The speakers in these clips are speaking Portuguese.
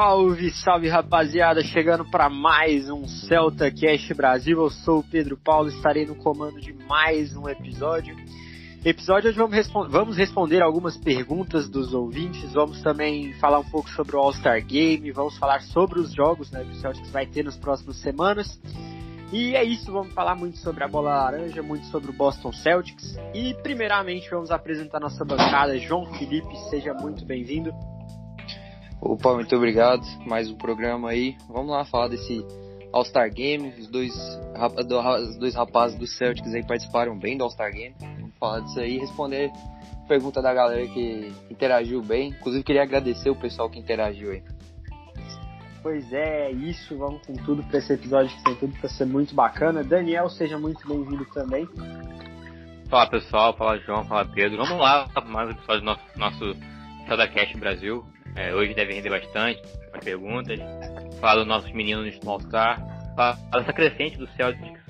Salve, salve rapaziada, chegando para mais um Celta Cast Brasil. Eu sou o Pedro Paulo, estarei no comando de mais um episódio. Episódio onde vamos, vamos responder algumas perguntas dos ouvintes, vamos também falar um pouco sobre o All-Star Game, vamos falar sobre os jogos né, que o Celtics vai ter nas próximas semanas. E é isso, vamos falar muito sobre a bola laranja, muito sobre o Boston Celtics. E primeiramente vamos apresentar nossa bancada. João Felipe, seja muito bem-vindo. Opa, muito obrigado. Mais um programa aí. Vamos lá falar desse All-Star Game. Os dois, os dois rapazes do Celtics aí participaram bem do All-Star Game. Vamos falar disso aí e responder pergunta da galera que interagiu bem. Inclusive, queria agradecer o pessoal que interagiu aí. Pois é, isso. Vamos com tudo para esse episódio que tem tudo para ser muito bacana. Daniel, seja muito bem-vindo também. Fala pessoal, fala João, fala Pedro. Vamos lá para mais um episódio do nosso, nosso Cast Brasil. É, hoje deve render bastante as perguntas. Fala dos nossos meninos no All Star. Fala dessa crescente do Celtics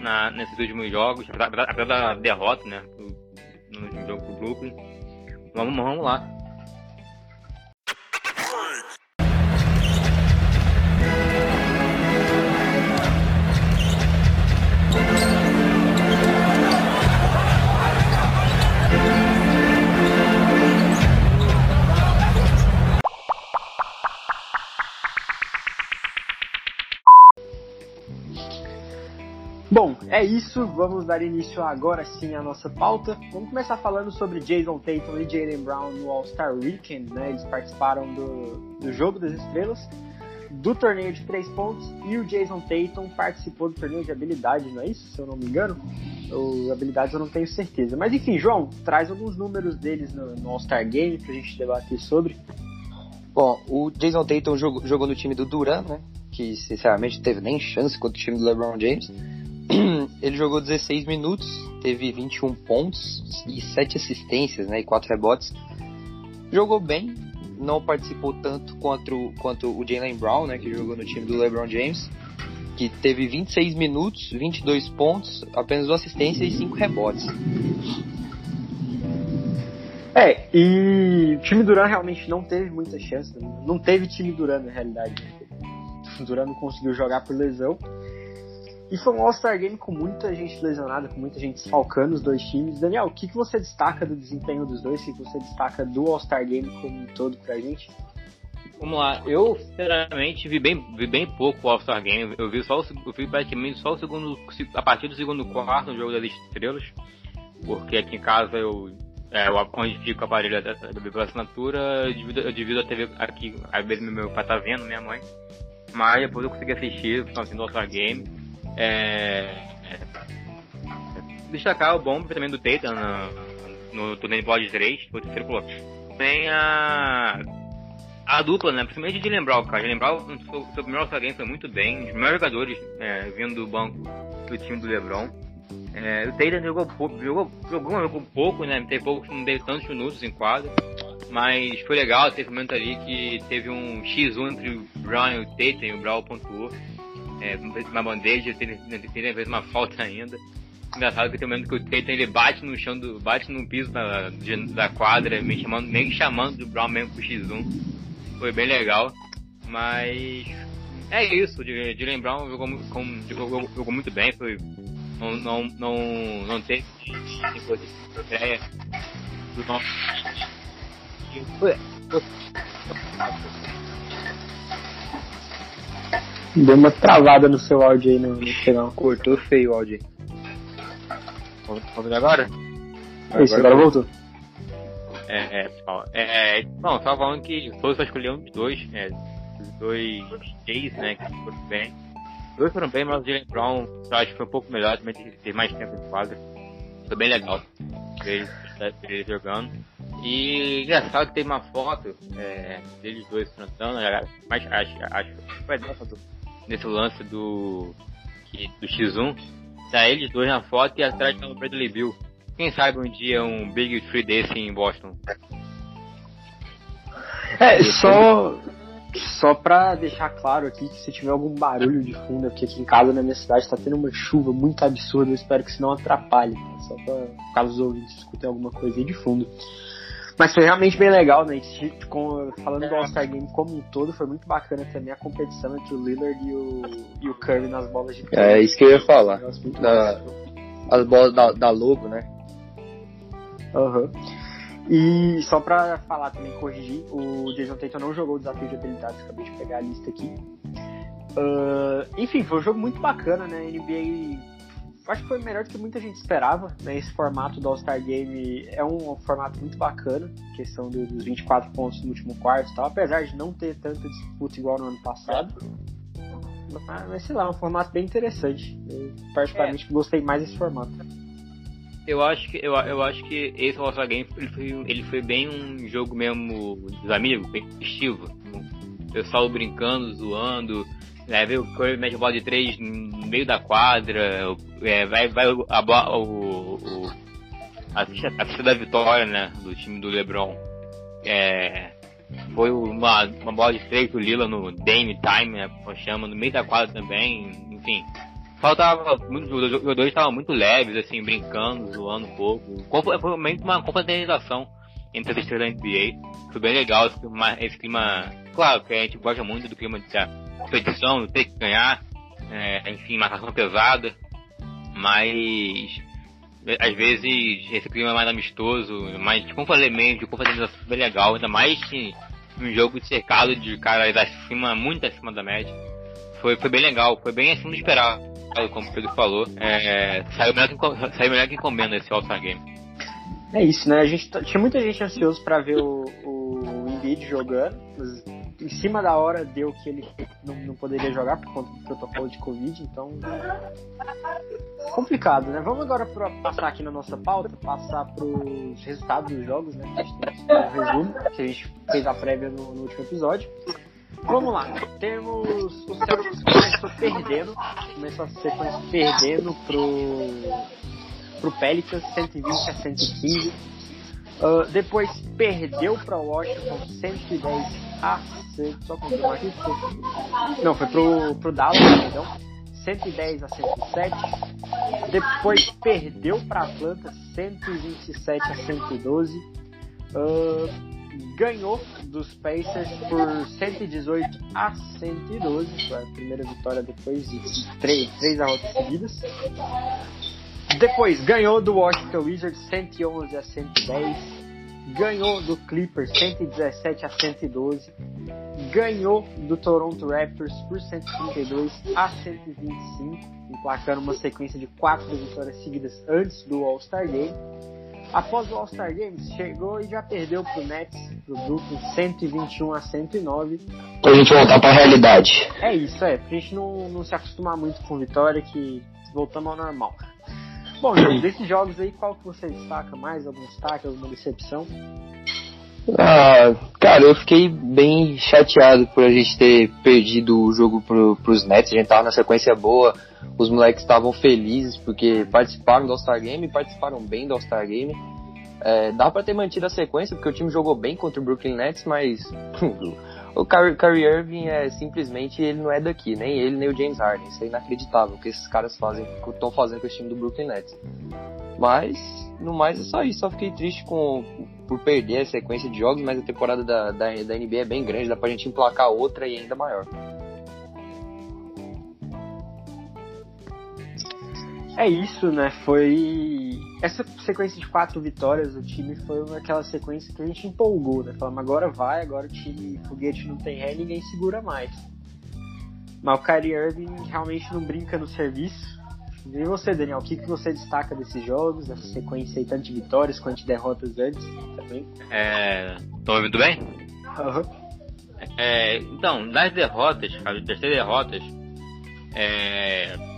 na, nesses últimos jogos, apesar da derrota, né? No, no jogo do Brooklyn. Vamos, vamos lá. Bom, é isso. Vamos dar início agora sim à nossa pauta. Vamos começar falando sobre Jason Tatum e Jalen Brown no All-Star Weekend. Né? Eles participaram do, do Jogo das Estrelas, do torneio de três pontos, e o Jason Tatum participou do torneio de habilidade, não é isso? Se eu não me engano. Ou habilidades eu não tenho certeza. Mas enfim, João, traz alguns números deles no, no All-Star Game pra gente debater sobre. Bom, o Jason Tatum jogou, jogou no time do Duran, né? Que sinceramente teve nem chance contra o time do LeBron James. ele jogou 16 minutos, teve 21 pontos e 7 assistências, né, e 4 rebotes. Jogou bem, não participou tanto quanto, quanto o Jalen Brown, né, que jogou no time do LeBron James, que teve 26 minutos, 22 pontos, apenas 1 assistência e 5 rebotes. É, e o time Duran realmente não teve muita chance, não teve time Duran na realidade. O Duran não conseguiu jogar por lesão. E foi um All-Star Game com muita gente lesionada, com muita gente falcando os dois times. Daniel, o que, que você destaca do desempenho dos dois? O que você destaca do All-Star Game como um todo pra gente? Vamos lá, eu sinceramente vi bem, vi bem pouco o All-Star Game. Eu vi só o, eu vi praticamente só o segundo, a partir do segundo quarto no jogo das estrelas, porque aqui em casa eu é, onde fica o aparelho da, da assinatura, eu divido, eu divido a TV aqui, às vezes meu pai tá vendo, minha mãe. Mas depois eu consegui assistir o finalzinho do All-Star Game. É, é, destacar o bom também do Tatum no, no torneio de Blood 3, foi o terceiro. Tem a a dupla, né? Principalmente de lembrar o cara. De lembrar o seu, primeiro foi muito bem. Os melhores jogadores é, vindo do banco do time do LeBron. É, o Tatum jogou pouco, jogou, jogou, jogou pouco, né? Teve pouco, não teve tantos minutos em quadro. Mas foi legal, teve um momento ali que teve um X1 entre o Brown e o Tatum e o Brown pontuou é, uma bandeja, ele, ele fez uma falta ainda. Engraçado que tem um momento que o Tatum ele bate no chão do. bate no piso da, de, da quadra, meio chamando, meio chamando do Brown mesmo pro X1. Foi bem legal. Mas é isso, de, de lembrar jogou, com, jogou, jogou muito bem, foi. Não, não, não, não teve ideia do nosso. Deu uma travada no seu áudio aí no, no final. Cortou feio o áudio Vamos ver agora? Isso, agora, agora voltou. É, é, pessoal. É, bom, tava falando que todos só escolheram os dois, é, os dois Jays, né, que foram bem. Os dois foram bem, mas o Jalen Brown acho que foi um pouco melhor, também teve mais tempo de quadra. Foi bem legal ver eles, jogando. E engraçado que tem uma foto é, deles dois cantando, mas acho, acho que foi dessa do nesse lance do, do X1, tá eles dois na foto e atrás tá o Bradley Bill. Quem sabe um dia um Big Tree desse em Boston. É, só, só pra deixar claro aqui que se tiver algum barulho de fundo, porque aqui em casa na minha cidade tá tendo uma chuva muito absurda, eu espero que isso não atrapalhe, tá? só pra caso os ouvintes escutem alguma coisa aí de fundo. Mas foi realmente bem legal, né? Com, falando do All-Star Game como um todo, foi muito bacana também a competição entre o Lillard e o, e o Curry nas bolas de É isso que eu ia falar. Da, as bolas da, da Lobo, né? Aham. Uhum. E só pra falar também, corrigir, o Jason Tatum não jogou o desafio de habilidades, acabei de pegar a lista aqui. Uh, enfim, foi um jogo muito bacana, né? NBA acho que foi melhor do que muita gente esperava. Né? Esse formato do All-Star Game é um, formato muito bacana, questão do, dos 24 pontos no último quarto e tal, apesar de não ter tanta disputa igual no ano passado. Mas, mas sei lá, é um formato bem interessante. Eu particularmente é. gostei mais desse formato. Eu acho que, eu, eu acho que esse All-Star Game ele foi, ele foi bem um jogo mesmo dos amigos, bem festivo. O pessoal brincando, zoando, é, vê o Curry mete a bola de três no meio da quadra, é, vai, vai a, bola, o, o, a, ficha, a ficha da vitória, né, do time do LeBron. É, foi uma, uma bola de três do Lila no Dame Time, né, chama, no meio da quadra também, enfim. Faltava os jogadores estavam muito leves, assim, brincando, zoando um pouco. Foi realmente uma confraternização entre as estrelas da NBA. Foi bem legal esse clima, esse clima, claro que a gente gosta muito do clima de competição, ter que ganhar, é, enfim, marcação pesada, mas às vezes esse clima é mais amistoso, mais com elemento, com confraternização bem legal, ainda mais que um jogo cercado de caras acima, muito acima da média. Foi, foi bem legal, foi bem acima do esperado, como o Pedro falou. É, saiu, melhor que, saiu melhor que encomenda esse All-Star Game. É isso, né? A gente tinha muita gente ansioso para ver o, o Embiid jogando, em cima da hora deu que ele não, não poderia jogar por conta do protocolo de Covid, então. Complicado, né? Vamos agora pra, passar aqui na nossa pauta, passar para os resultados dos jogos, né? A gente tem um resumo, que a gente fez a prévia no, no último episódio. Vamos lá, temos o Celtics começou perdendo, começou a sequência perdendo pro, pro Pelicans, 120 a 115. Uh, depois perdeu para Washington 110 a só confirmar aqui. Não, foi pro, pro Dallas, perdão. 110 a 107. Depois perdeu para Atlanta 127 a 112. Uh, ganhou dos Pacers por 118 a 112. Foi a primeira vitória depois de três, três derrotas seguidas. Depois ganhou do Washington Wizards 111 a 110 ganhou do Clippers 117 a 112, ganhou do Toronto Raptors por 132 a 125, emplacando uma sequência de quatro vitórias seguidas antes do All-Star Game. Após o All-Star Game, chegou e já perdeu pro Nets, pro Brooklyn, 121 a 109. Pra gente voltar pra realidade. É isso, é. Pra gente não, não se acostumar muito com vitória, que voltamos ao normal. Bom, gente, desses jogos aí, qual que você destaca mais? Algum destaque, alguma decepção? Ah, cara, eu fiquei bem chateado por a gente ter perdido o jogo pro, pros Nets. A gente tava na sequência boa, os moleques estavam felizes porque participaram do All-Star Game, participaram bem do All-Star Game. É, dá para ter mantido a sequência porque o time jogou bem contra o Brooklyn Nets, mas o Kyrie Irving é simplesmente ele não é daqui, nem ele nem o James Harden. Isso é inacreditável o que esses caras fazem, estão fazendo com esse time do Brooklyn Nets. Mas no mais é só isso, só fiquei triste com por perder a sequência de jogos, mas a temporada da, da, da NBA é bem grande, dá pra gente emplacar outra e ainda maior. É isso, né? Foi. Essa sequência de quatro vitórias do time foi aquela sequência que a gente empolgou, né? Falamos, agora vai, agora o time foguete não tem ré, ninguém segura mais. Mas o Kyrie Irving realmente não brinca no serviço. E você, Daniel, o que, que você destaca desses jogos, dessa sequência aí, tanto de vitórias quanto de derrotas antes também? É. Estão ouvindo bem? Uhum. É, então, das derrotas, das três derrotas, é,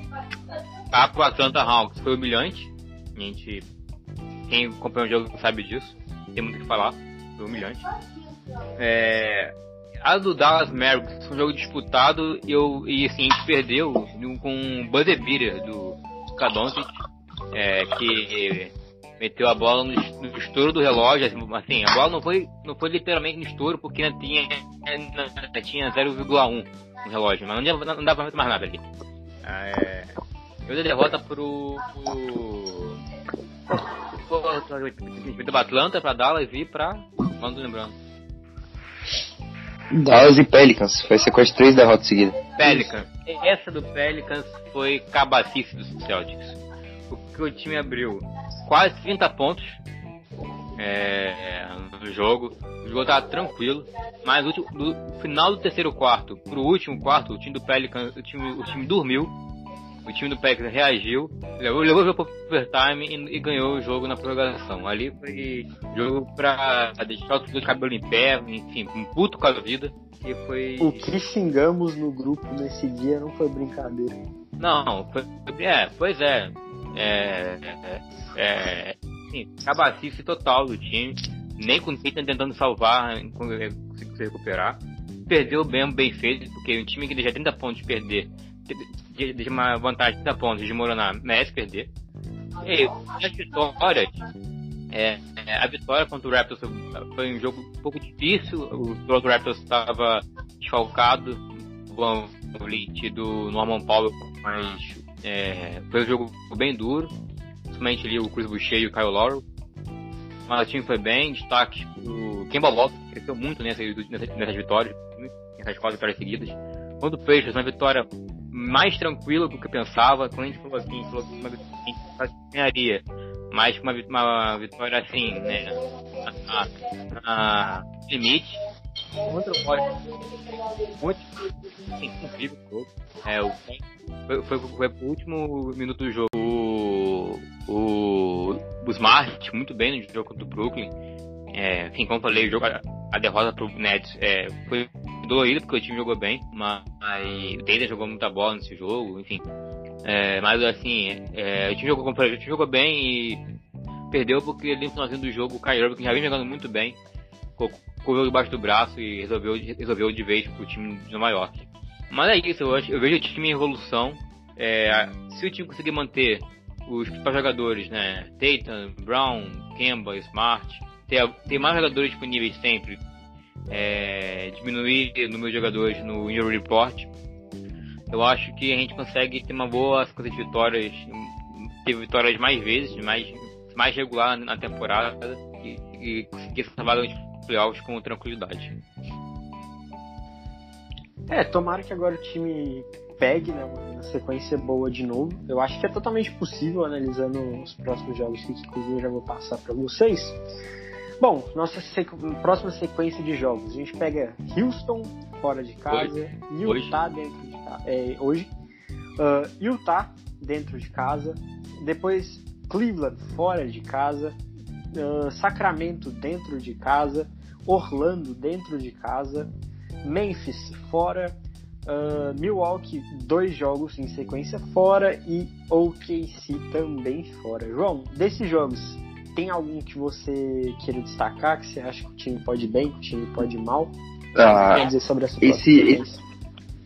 a pro Atlanta Hawks foi humilhante. A gente, quem acompanha o jogo sabe disso. Tem muito o que falar. Foi humilhante. É, a do Dallas Mavericks foi um jogo disputado e, eu, e assim, a gente perdeu com um buzzer beater do Kadontic, é, que meteu a bola no, no, estouro do relógio, assim, a bola não foi, não foi literalmente no estouro porque ainda tinha, tinha 0,1 no relógio, mas não, não dava mais nada ali. É, eu dei derrota pro, pro do Atlanta pra Dallas e pra. Quando lembrando. Dallas e Pelicans. Foi sequência três derrotas seguidas. Pelicans. Essa do Pelicans foi cabacice dos Celtics. O que o time abriu quase 30 pontos é, no jogo. O jogo tava tranquilo. Mas no final do terceiro quarto pro último quarto, o time do Pelicans, o time, o time dormiu o time do Packers reagiu, levou, levou o jogo pro overtime e, e, ganhou o jogo na prorrogação. Ali foi jogo pra deixar o cabelo em pé, enfim, um puto com a vida. E foi... O que xingamos no grupo nesse dia não foi brincadeira. Não, foi, é, pois é. É. É. é sim, cabacice total do time. Nem com o Peyton tentando salvar, conseguiu se recuperar. Perdeu bem, bem feito, porque um time que deixa 30 pontos de perder de, uma vantagem da ponta de Moroná merece perder. E as vitórias, é, é, a vitória contra o Raptors foi um jogo um pouco difícil. O Raptors estava desfalcado, o Vliet do Norman Powell, mas é, foi um jogo bem duro, principalmente ali o Chris Boucher e o Kyle Laurel. Mas o time foi bem, destaque o Kemba Walker, cresceu muito nessas, nessas, nessas vitórias, nessas quatro vitórias seguidas. Quando o Peixes, uma vitória mais tranquila do que eu pensava. Quando a gente falou assim, falou uma vitória ganharia, mas uma, uma vitória assim, né, na, na limite. Contra o muito assim, incrível jogo. É, o, foi, foi, foi pro último minuto do jogo. O, o, o Smart, muito bem no jogo contra o Brooklyn. É, enfim, como falei, o jogo, a, a derrota pro Nets é, foi dolorido porque o time jogou bem, mas o Taylor jogou muita bola nesse jogo, enfim. É, mas assim, é, o, time jogou, o time jogou bem e perdeu porque ali no finalzinho do jogo o Kyrie que já vem jogando muito bem, jogo debaixo do braço e resolveu, resolveu de vez pro time de Nova York. Mas é isso, eu, acho, eu vejo o time em evolução. É, se o time conseguir manter os principais jogadores, né? Tatum, Brown, Kemba, Smart, ter, ter mais jogadores disponíveis sempre, é, diminuir o número de jogadores no Injury Report, eu acho que a gente consegue ter uma boa sequência de vitórias, ter vitórias mais vezes, mais, mais regular na temporada e, e conseguir essa vaga de playoffs com tranquilidade. É, tomara que agora o time pegue né, uma sequência boa de novo. Eu acho que é totalmente possível, analisando os próximos jogos que inclusive eu já vou passar para vocês. Bom, nossa sequ... próxima sequência de jogos. A gente pega Houston fora de casa, hoje. Utah hoje. dentro de casa. É, hoje. Uh, Utah dentro de casa. Depois Cleveland fora de casa. Uh, Sacramento dentro de casa. Orlando dentro de casa. Memphis fora. Uh, Milwaukee, dois jogos em sequência fora e OKC também fora. João, desses jogos, tem algum que você queira destacar, que você acha que o time pode ir bem, que o time pode ir mal? Ah, dizer sobre essa esse, esse,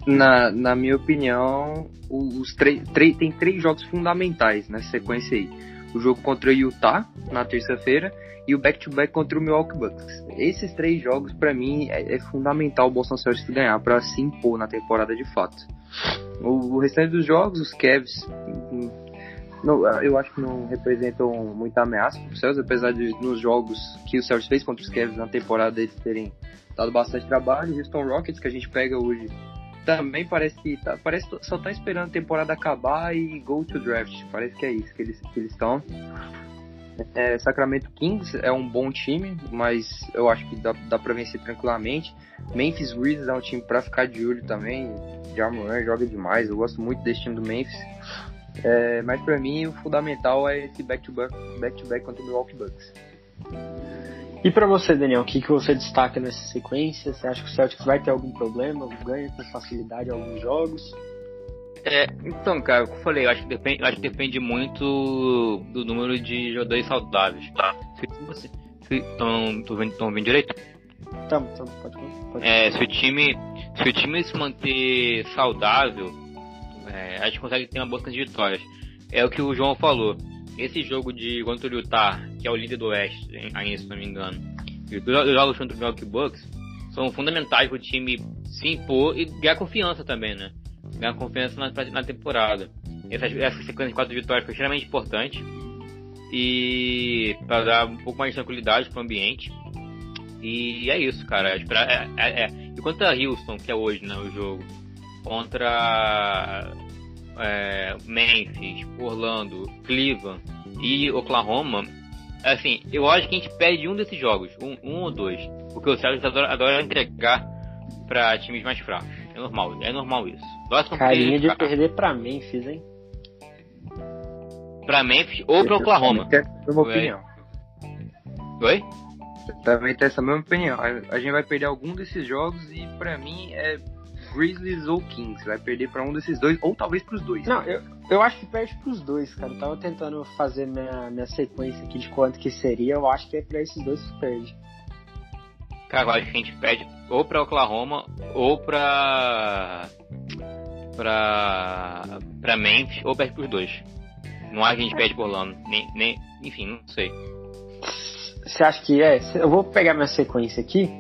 na, na minha opinião, os três, tem três jogos fundamentais nessa sequência aí. O jogo contra o Utah na terça-feira e o back-to-back contra o Milwaukee Bucks. Esses três jogos, para mim, é, é, fundamental o Boston Celtics ganhar para se impor na temporada de fato. O, o restante dos jogos, os Cavs não, eu acho que não representam muita ameaça para o Celtics, apesar de nos jogos que o Celtics fez contra os Cavs na temporada eles terem dado bastante trabalho. Houston Rockets, que a gente pega hoje, também parece que tá, parece só tá esperando a temporada acabar e go to draft. Parece que é isso que eles que estão. É, Sacramento Kings é um bom time, mas eu acho que dá, dá para vencer tranquilamente. Memphis Grizzlies é um time para ficar de olho também. Jamoran joga demais, eu gosto muito desse time do Memphis. É, mas para mim o fundamental é esse back-to-back back to back contra o Milwaukee Bucks. E para você, Daniel, o que, que você destaca nessa sequência? Você acha que o Celtics vai ter algum problema? Ganha com facilidade alguns jogos? É, então, cara, como eu falei, eu acho que depende, acho que depende muito do número de jogadores saudáveis. Tá? Se você. Estão vendo, vendo direito? Tamo, tamo, pode, pode. É, se o time. Se o time se manter saudável, é, a gente consegue ter uma boa de vitórias. É o que o João falou. Esse jogo de contra o Utah, que é o líder do Oeste, ainda se não me engano, e os jogos contra o Milwaukee Bucks são fundamentais para o time se impor e ganhar confiança também, né? Ganhar confiança na, na temporada. Essa, essa sequência de quatro vitórias foi extremamente importante. e para dar um pouco mais de tranquilidade pro ambiente. E é isso, cara. É, é, é. E quanto a Houston, que é hoje né, o jogo, contra é, Memphis, Orlando, Cleveland e Oklahoma, assim, eu acho que a gente perde um desses jogos, um, um ou dois, porque o Celtics adora, adora entregar para times mais fracos. É normal, é normal isso. Carinha de perder para Memphis, hein? Para Memphis ou para Oklahoma. Tem opinião. Oi? Também tem essa mesma opinião. A gente vai perder algum desses jogos e para mim é Grizzlies ou Kings. Vai perder para um desses dois, ou talvez para os dois. Não, eu, eu acho que perde para os dois, cara. Eu tava tentando fazer minha, minha sequência aqui de quanto que seria. Eu acho que é para esses dois que perde. Cara, eu acho que a gente perde ou para Oklahoma ou para para para Memphis ou perde para os dois. Não acho que a gente perde por Orlando, nem, nem enfim, não sei. Você acha que é? Eu vou pegar minha sequência aqui.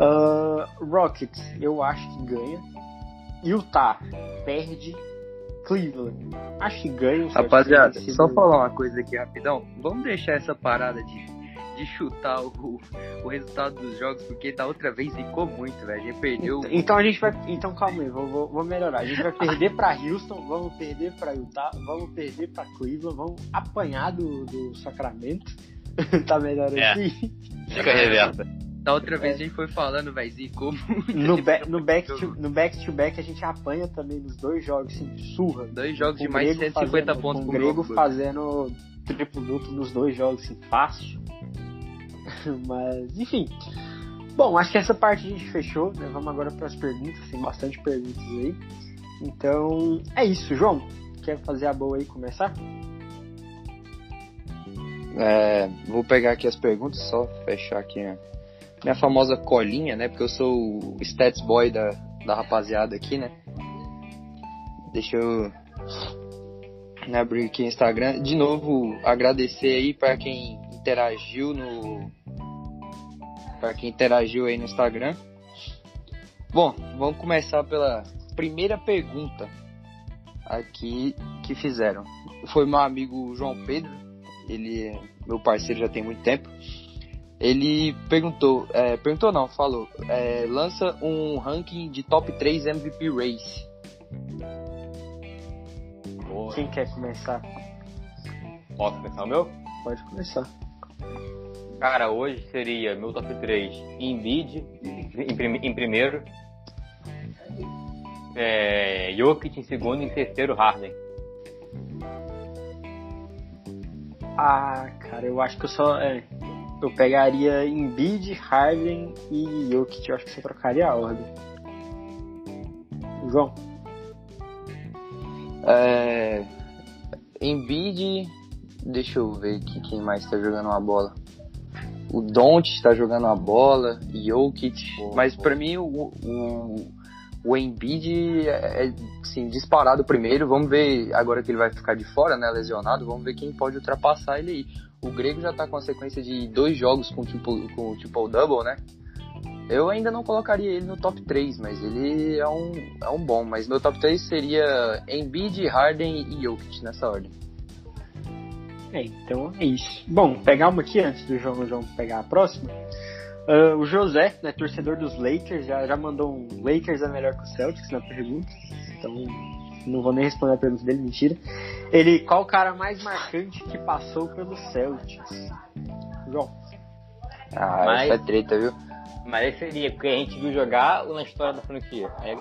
Uh, Rockets, eu acho que ganha. Utah perde. Cleveland, acho que ganha. Rapaziada, só falar uma coisa aqui rapidão. Vamos deixar essa parada de, de chutar o, o resultado dos jogos, porque da outra vez ficou muito, velho. A gente perdeu. Então, então a gente vai. Então calma aí, vou, vou, vou melhorar. A gente vai perder pra Houston, vamos perder pra Utah, vamos perder pra Cleveland, vamos apanhar do, do Sacramento. tá melhor é. aqui? Fica reversa. Da outra vez é. a gente foi falando, velho, zicou muito. No, no, back to, no back to back a gente apanha também nos dois jogos, assim, surra. Dois jogos de mais de 150 fazendo, pontos com o Grego jogo. fazendo triplo duplo nos dois jogos, assim, fácil. Mas, enfim. Bom, acho que essa parte a gente fechou, né? Vamos agora para as perguntas, tem bastante perguntas aí. Então, é isso, João. Quer fazer a boa aí começar? É, vou pegar aqui as perguntas, só fechar aqui a minha famosa colinha, né? Porque eu sou o stats boy da, da rapaziada aqui, né? Deixa eu abrir aqui o Instagram. De novo, agradecer aí para quem interagiu no. para quem interagiu aí no Instagram. Bom, vamos começar pela primeira pergunta aqui que fizeram. Foi meu amigo João Pedro ele é meu parceiro já tem muito tempo. Ele perguntou, é, perguntou não, falou, é, lança um ranking de top 3 MVP Race. Boa. Quem quer começar? Posso começar o meu? Pode começar. Cara, hoje seria meu top 3 Embiid em, prim em primeiro, é, Jokic em segundo e em terceiro Harden. Ah, cara, eu acho que eu só. É, eu pegaria Embiid, Harden e Jokic. Eu acho que você trocaria a ordem. João. É, Embiid. Deixa eu ver aqui quem mais tá jogando uma bola. O Don't está jogando uma bola, Jokic. Boa, mas para mim o, o o Embiid é, assim, disparado primeiro. Vamos ver agora que ele vai ficar de fora, né, lesionado. Vamos ver quem pode ultrapassar ele aí. O Grego já tá com a sequência de dois jogos com tipo com triple double, né? Eu ainda não colocaria ele no top 3, mas ele é um, é um bom. Mas meu top 3 seria Embiid, Harden e Jokic nessa ordem. É, então é isso. Bom, pegar uma aqui antes do João, João pegar a próxima. Uh, o José, né, torcedor dos Lakers, já, já mandou um Lakers é melhor que o Celtics na pergunta. Então não vou nem responder a pergunta dele, mentira. Ele, qual o cara mais marcante que passou pelo Celtics? João. Ah, mas, essa é treta, viu? Mas seria porque a gente viu jogar ou na história da franquia? É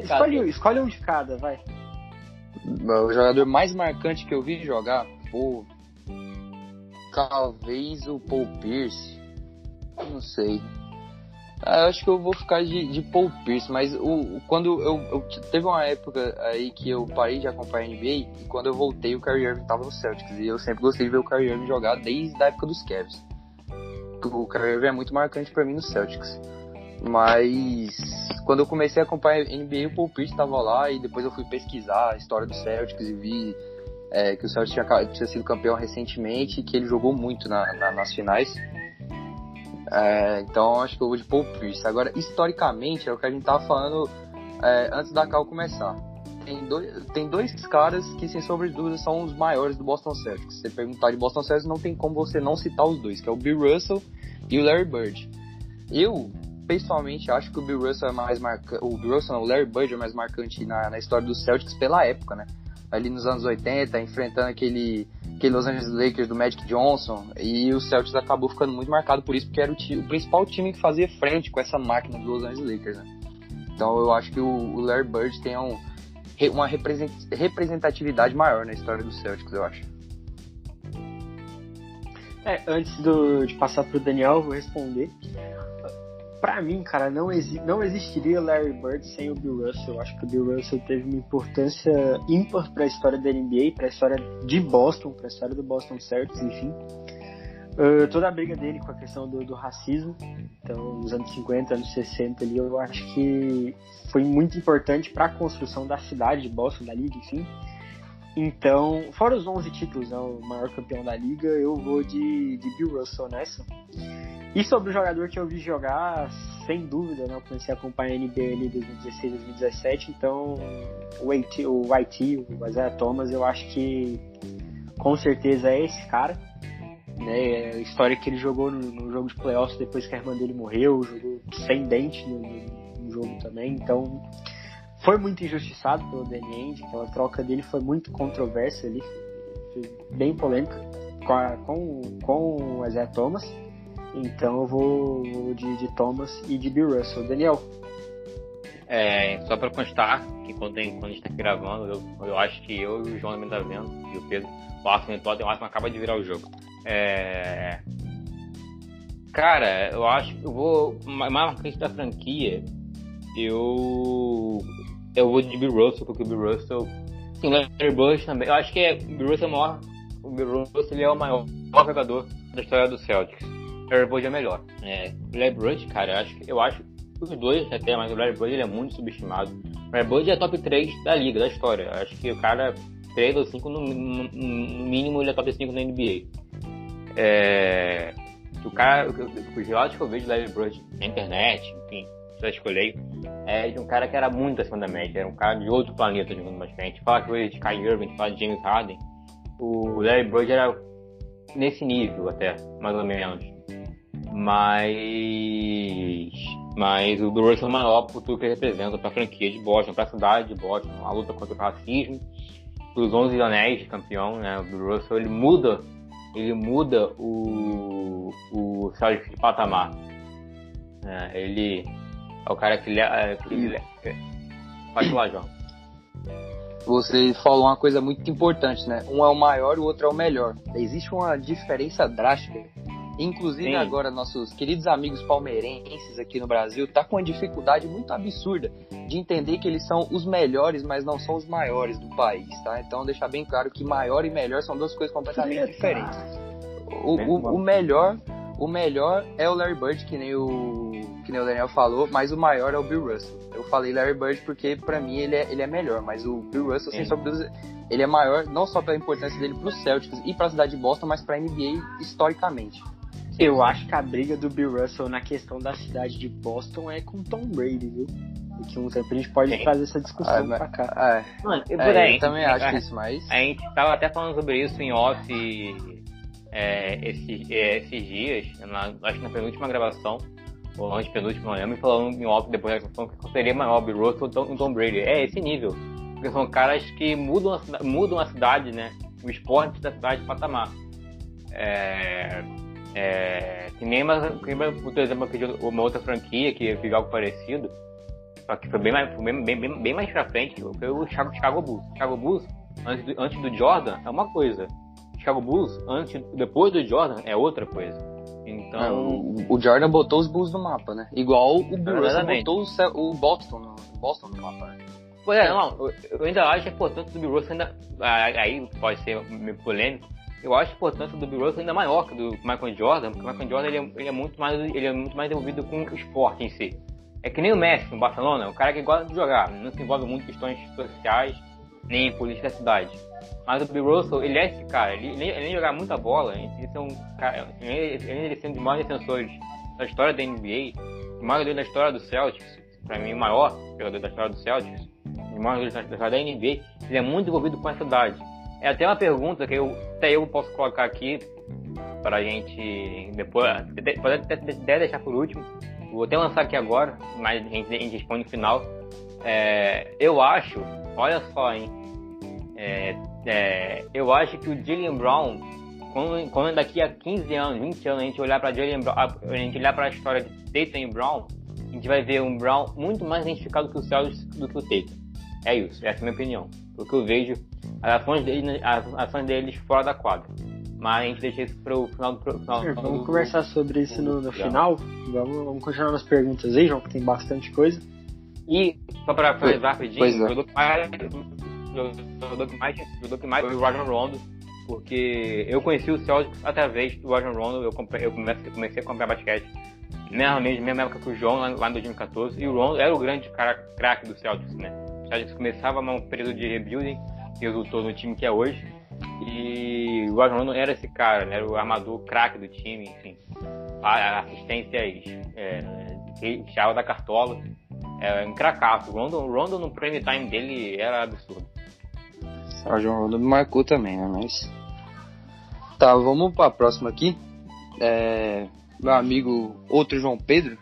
escolhe, escolhe um de cada, vai. O jogador mais marcante que eu vi jogar, pô. Talvez o Paul Pierce. Não sei. Ah, eu acho que eu vou ficar de, de Paul Pierce, mas o, quando eu, eu, Teve uma época aí que eu parei de acompanhar a NBA e quando eu voltei o Kyrie Irving tava no Celtics. E eu sempre gostei de ver o Kyrie Irving jogar desde a época dos Cavs. O Kyrie Irving é muito marcante para mim no Celtics. Mas quando eu comecei a acompanhar a NBA, o Paul Pierce tava lá e depois eu fui pesquisar a história do Celtics e vi é, que o Celtics tinha, tinha, sido campeão recentemente e que ele jogou muito na, na, nas finais. É, então acho que eu vou de Paul Pierce. Agora, historicamente, é o que a gente tava falando é, antes da Cal começar. tem dois, tem dois caras que, sem sombra de dúvida, são os maiores do Boston Celtics. Se você perguntar de Boston Celtics, não tem como você não citar os dois, que é o Bill Russell e o Larry Bird. Eu, pessoalmente, acho que o Bill Russell é mais marcante. O Bill Russell, não, o Larry Bird é mais marcante na, na história dos Celtics pela época, né? Ali nos anos 80, enfrentando aquele, aquele Los Angeles Lakers do Magic Johnson. E o Celtics acabou ficando muito marcado por isso, porque era o, o principal time que fazia frente com essa máquina dos Los Angeles Lakers, né? Então eu acho que o, o Larry Bird tem um, uma representatividade maior na história do Celtics, eu acho. É, antes do, de passar pro Daniel, eu vou responder. Pra mim, cara, não, exi não existiria Larry Bird sem o Bill Russell. Eu acho que o Bill Russell teve uma importância ímpar para a história da NBA, para a história de Boston, para a história do Boston Celtics, enfim. Uh, toda a briga dele com a questão do, do, racismo, então nos anos 50, anos 60 ali, eu acho que foi muito importante para a construção da cidade de Boston, da liga, enfim. Então, fora os 11 títulos, né, o maior campeão da liga, eu vou de, de Bill Russell nessa. E sobre o jogador que eu vi jogar, sem dúvida, né, eu comecei a acompanhar a NBA ali 2016, 2017, então o IT, o, IT, o Isaiah Thomas, eu acho que com certeza é esse cara. Né, a história que ele jogou no, no jogo de playoffs depois que a irmã dele morreu, jogou sem dente no, no jogo também, então foi muito injustiçado pelo Danny Ainge, aquela troca dele foi muito controversa ali, bem polêmica com, a, com, com o Isaiah Thomas. Então eu vou, vou de, de, Thomas e de Bill Russell. Daniel? É, só para constar que quando, tem, quando a gente está gravando, eu, eu, acho que eu e o João também tá vendo, e o Pedro, o Arsenal e o Arsenal acaba de virar o jogo. É... Cara, eu acho que eu vou. Mais marcante da franquia, eu eu vou de Bill Russell, porque o Bill Russell. Sim, o Larry Bird também. Eu acho que é, o Bill Russell é o maior. O Bill Russell ele é o maior, maior jogador da história do Celtics. O Larry Bird é melhor. É, o Larry Bird, cara, eu acho, eu acho os dois até, mas o Larry Bird ele é muito subestimado. O Larry Bird é top 3 da liga, da história. Eu acho que o cara 3 ou 5, no, no, no, mínimo, ele é top 5 na NBA. É, o cara, os relatos que eu vejo do Larry Bird na internet, enfim, só escolhi, é de um cara que era muito acima da média, era um cara de outro planeta jogando basquete. Fala que de Kai Irving, fala de James Harden. O Larry Bird era nesse nível até, mais ou menos. Mas. Mas o Russell é maior por tudo que ele representa para a franquia de Boston, para a cidade de Boston, a luta contra o racismo, os 11 anéis de campeão, né? O Russell ele muda, ele muda o, o Celtics de patamar. É, ele é o cara que, é, que Pode falar, João. Você falou uma coisa muito importante, né? Um é o maior, o outro é o melhor. Existe uma diferença drástica. Inclusive Sim. agora nossos queridos amigos palmeirenses aqui no Brasil tá com uma dificuldade muito absurda de entender que eles são os melhores, mas não são os maiores do país, tá? Então deixar bem claro que maior e melhor são duas coisas completamente diferentes. O, o, o melhor, o melhor é o Larry Bird, que nem o que nem o Daniel falou, mas o maior é o Bill Russell. Eu falei Larry Bird porque para mim ele é, ele é melhor, mas o Bill Russell, sem sombra ele é maior não só pela importância dele para os Celtics e para a cidade de Boston, mas para a NBA historicamente. Eu acho que a briga do Bill Russell na questão da cidade de Boston é com Tom Brady, viu? Daqui um tempo a gente pode Sim. trazer essa discussão ah, pra cá. É. Mano, eu, é, aí, eu também acho é, isso, mas. A gente tava até falando sobre isso em off é, esses, é, esses dias, na, acho que na penúltima gravação ou antes penúltimo, não lembro, e falando em off depois da questão que seria maior Bill Russell ou Tom Brady. É esse nível. Porque são caras que mudam a, mudam a cidade, né? O esporte da cidade de patamar. É, é, que nem, mas, por exemplo, uma outra franquia que fez algo parecido, só que foi bem mais, foi bem, bem, bem mais pra frente, foi o Chicago, Chicago Bulls. Chicago Bulls, antes do, antes do Jordan, é uma coisa. Chicago Bulls, antes, depois do Jordan, é outra coisa. Então. É, o, o, Jordan botou os Bulls no mapa, né? Igual o Bulls botou o, o Boston, no, Boston no mapa, né? Pois é, não, eu ainda acho a importância do Bill Russell ainda. Aí pode ser meio polêmico. Eu acho a importância do Bill Russell ainda maior que do Michael Jordan, porque o Michael Jordan ele é, ele é, muito mais ele é muito mais envolvido com o esporte em si. É que nem o Messi no Barcelona, o cara que gosta de jogar, não se envolve muito em questões sociais nem em política da cidade. Mas o Bill Russell, ele é esse cara, ele, ele, ele jogar muita bola, ele, é um cara, ele, ele sendo um dos maiores defensores da história da NBA, o maior da história do Celtics, para mim o maior jogador da história do Celtics, maiores da história da NBA, ele é muito envolvido com essa idade. É até uma pergunta que eu, até eu posso colocar aqui para a gente depois, pode até deixar por último. Vou até lançar aqui agora, mas a gente, a gente responde no final. É, eu acho, olha só, hein? É, é, eu acho que o Jalen Brown, quando, quando, daqui a 15 anos, 20 anos, a gente olhar para Jalen Brown, a gente olhar para a história de Tatum e Brown, a gente vai ver um Brown muito mais identificado que o Celtics do que o Tatum. É isso, essa é a minha opinião. Porque eu vejo as ações deles, as ações deles fora da quadra. Mas a gente deixa isso para o final do. Pro, final, Sim, vamos do, conversar sobre isso no, no final. Vamos, vamos continuar nas perguntas aí, João, que tem bastante coisa. E, só para finalizar rapidinho, o jogador que mais, jogador que mais, jogador que mais foi o Rajon Rondo, porque eu conheci o Celtics através do Rajon Rondo, eu, comprei, eu comecei, comecei a comprar basquete na mesma época que o João, lá, lá em 2014, e o Rondo era o grande cara craque do Celtics, né? O Celtics começava um período de rebuilding, que resultou no time que é hoje, e o Rajon Rondo era esse cara, né? era o armador craque do time, enfim. Assistências é, chava da cartola, é um cracaço. O Rondo, o Rondo no prime time dele era absurdo. O João Rondo me marcou também, né? Mas. Tá, vamos pra próxima aqui. É, meu amigo, outro João Pedro,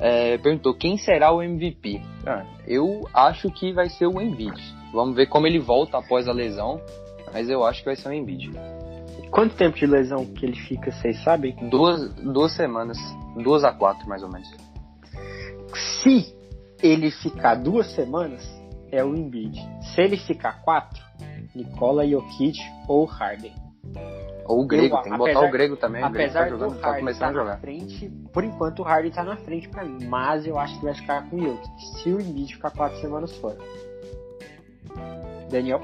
é, perguntou quem será o MVP. Ah, eu acho que vai ser o Embiid. Vamos ver como ele volta após a lesão, mas eu acho que vai ser o Embiid. Quanto tempo de lesão que ele fica, vocês sabem? Duas, duas semanas, duas a quatro mais ou menos. Se ele ficar duas semanas, é o Embiid. Se ele ficar quatro, Nicola Jokic ou Harden. Ou o Grego, eu, tem que botar apesar, o Grego também. Apesar o Grego tá jogando, do Harden tá, tá na frente, por enquanto o Harden tá na frente pra mim, mas eu acho que vai ficar com o Jokic, se o Embiid ficar quatro semanas fora. Daniel?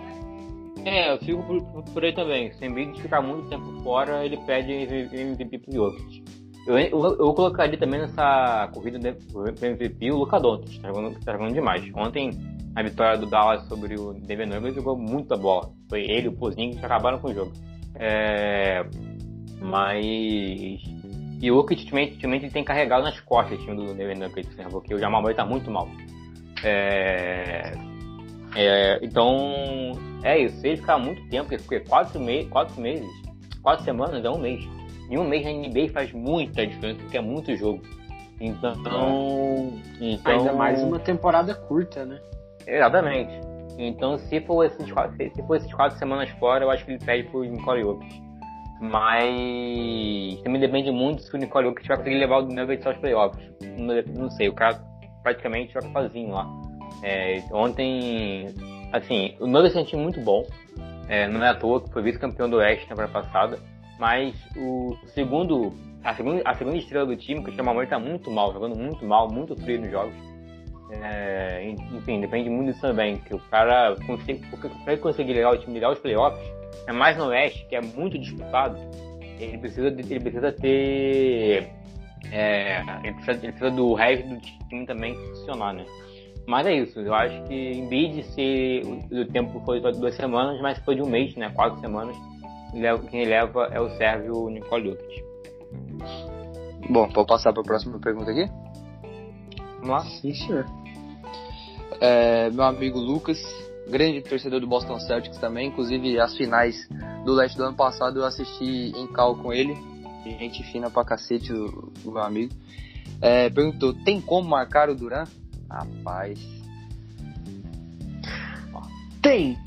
É, eu fico por, por aí também. Se o Embiid ficar muito tempo fora, ele pede MVP pro Jokic. Eu, eu, eu, colocaria também nessa corrida pro MVP o Luka Doncic, tá jogando, tá jogando demais. Ontem, a vitória do Dallas sobre o Denver Nuggets jogou muita bola. Foi ele e o Pozinho que acabaram com o jogo. É, mas. E o Jokic ultimamente ele tem carregado nas costas o time do Denver Nuggets, né? porque o Jamal Murray tá muito mal. É, é, então, é isso. Se ele ficar muito tempo, porque quatro, me quatro meses, quatro semanas é um mês. E um mês na NBA faz muita diferença, porque é muito jogo. Então, então. Ainda mais uma temporada curta, né? Exatamente. Então, se for esses quatro, se for esses quatro semanas fora, eu acho que ele pede pro Nicole Jokic. Mas também depende muito se o Nicole Jokic vai conseguir levar o Nuggets aos playoffs. Não, não, sei, o cara praticamente joga sozinho lá. É, ontem, assim, o Nuggets é um time muito bom. É, não é à toa que foi vice-campeão do Oeste na temporada passada. Mas o segundo, a segunda, a segunda estrela do time, que o Chamamor, tá muito mal, jogando muito mal, muito frio nos jogos. É, enfim, depende muito disso também. Que o cara consegue, para ele conseguir ligar o time ligar os playoffs, é mais no Oeste, que é muito disputado, ele precisa, ele precisa ter. É, ele, precisa, ele precisa do resto do time também funcionar, né? Mas é isso, eu acho que em vez de ser o tempo foi de duas semanas, mas foi de um mês, né? Quatro semanas, quem leva é o Sérgio Nicole Jokic. Bom, vou passar para a próxima pergunta aqui? Vamos lá? Sim, senhor. É, meu amigo Lucas, grande torcedor do Boston Celtics também, inclusive as finais do leste do ano passado eu assisti em cal com ele, gente fina pra cacete, o, o meu amigo. É, perguntou: tem como marcar o Duran? Rapaz. Tem.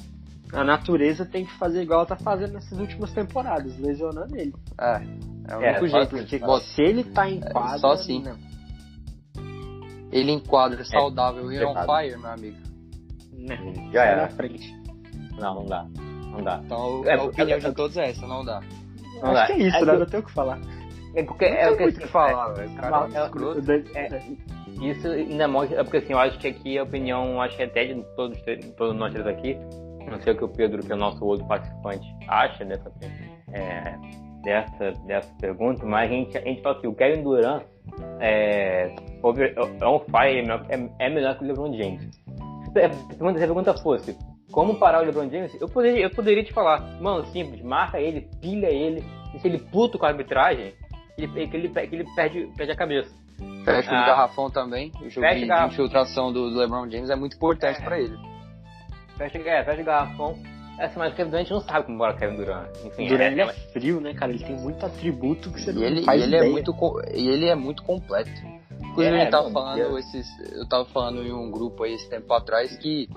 A natureza tem que fazer igual ela tá fazendo nessas últimas temporadas, lesionando ele. É, é o é, único jeito. Porque se ele tá em quadra. É, só assim. Não. Ele enquadra é saudável e on fire, meu amigo. Não, já era. na frente. Não, não dá. Não dá. Então é, a opinião de todos é essa, não dá. Não Acho dá. que é isso, é né? Não tenho o que falar. É porque não é o que muito o que falar, velho. Cara, é, é, isso ainda mostra, é porque assim, eu acho que aqui a opinião, acho que até de todos, todos nós três aqui, não sei o que o Pedro, que é o nosso outro participante, acha dessa, é, dessa, dessa pergunta, mas a gente, a gente fala assim, o Kevin Durant é, é um fire, é, é melhor que o LeBron James. Se a pergunta fosse, como parar o LeBron James? Eu poderia, eu poderia te falar, mano, simples, marca ele, pilha ele, deixa ele puto com a arbitragem, ele, ele, ele perde, perde a cabeça. Fecha ah, o garrafão também, o jogo de, infiltração do, do, LeBron James é muito importante é, para ele. Fecha, é, fecha garrafão. Essa, mas o Kevin Durant não sabe como bora Kevin Durant. Enfim, Durant é, ele é frio, né, cara? Ele tem muito atributo que você E não ele, faz e ele é ideia. muito co- e ele é muito completo. Inclusive, É, eu tava não, falando eu- esses, eu tava falando em um grupo aí esse tempo atrás que,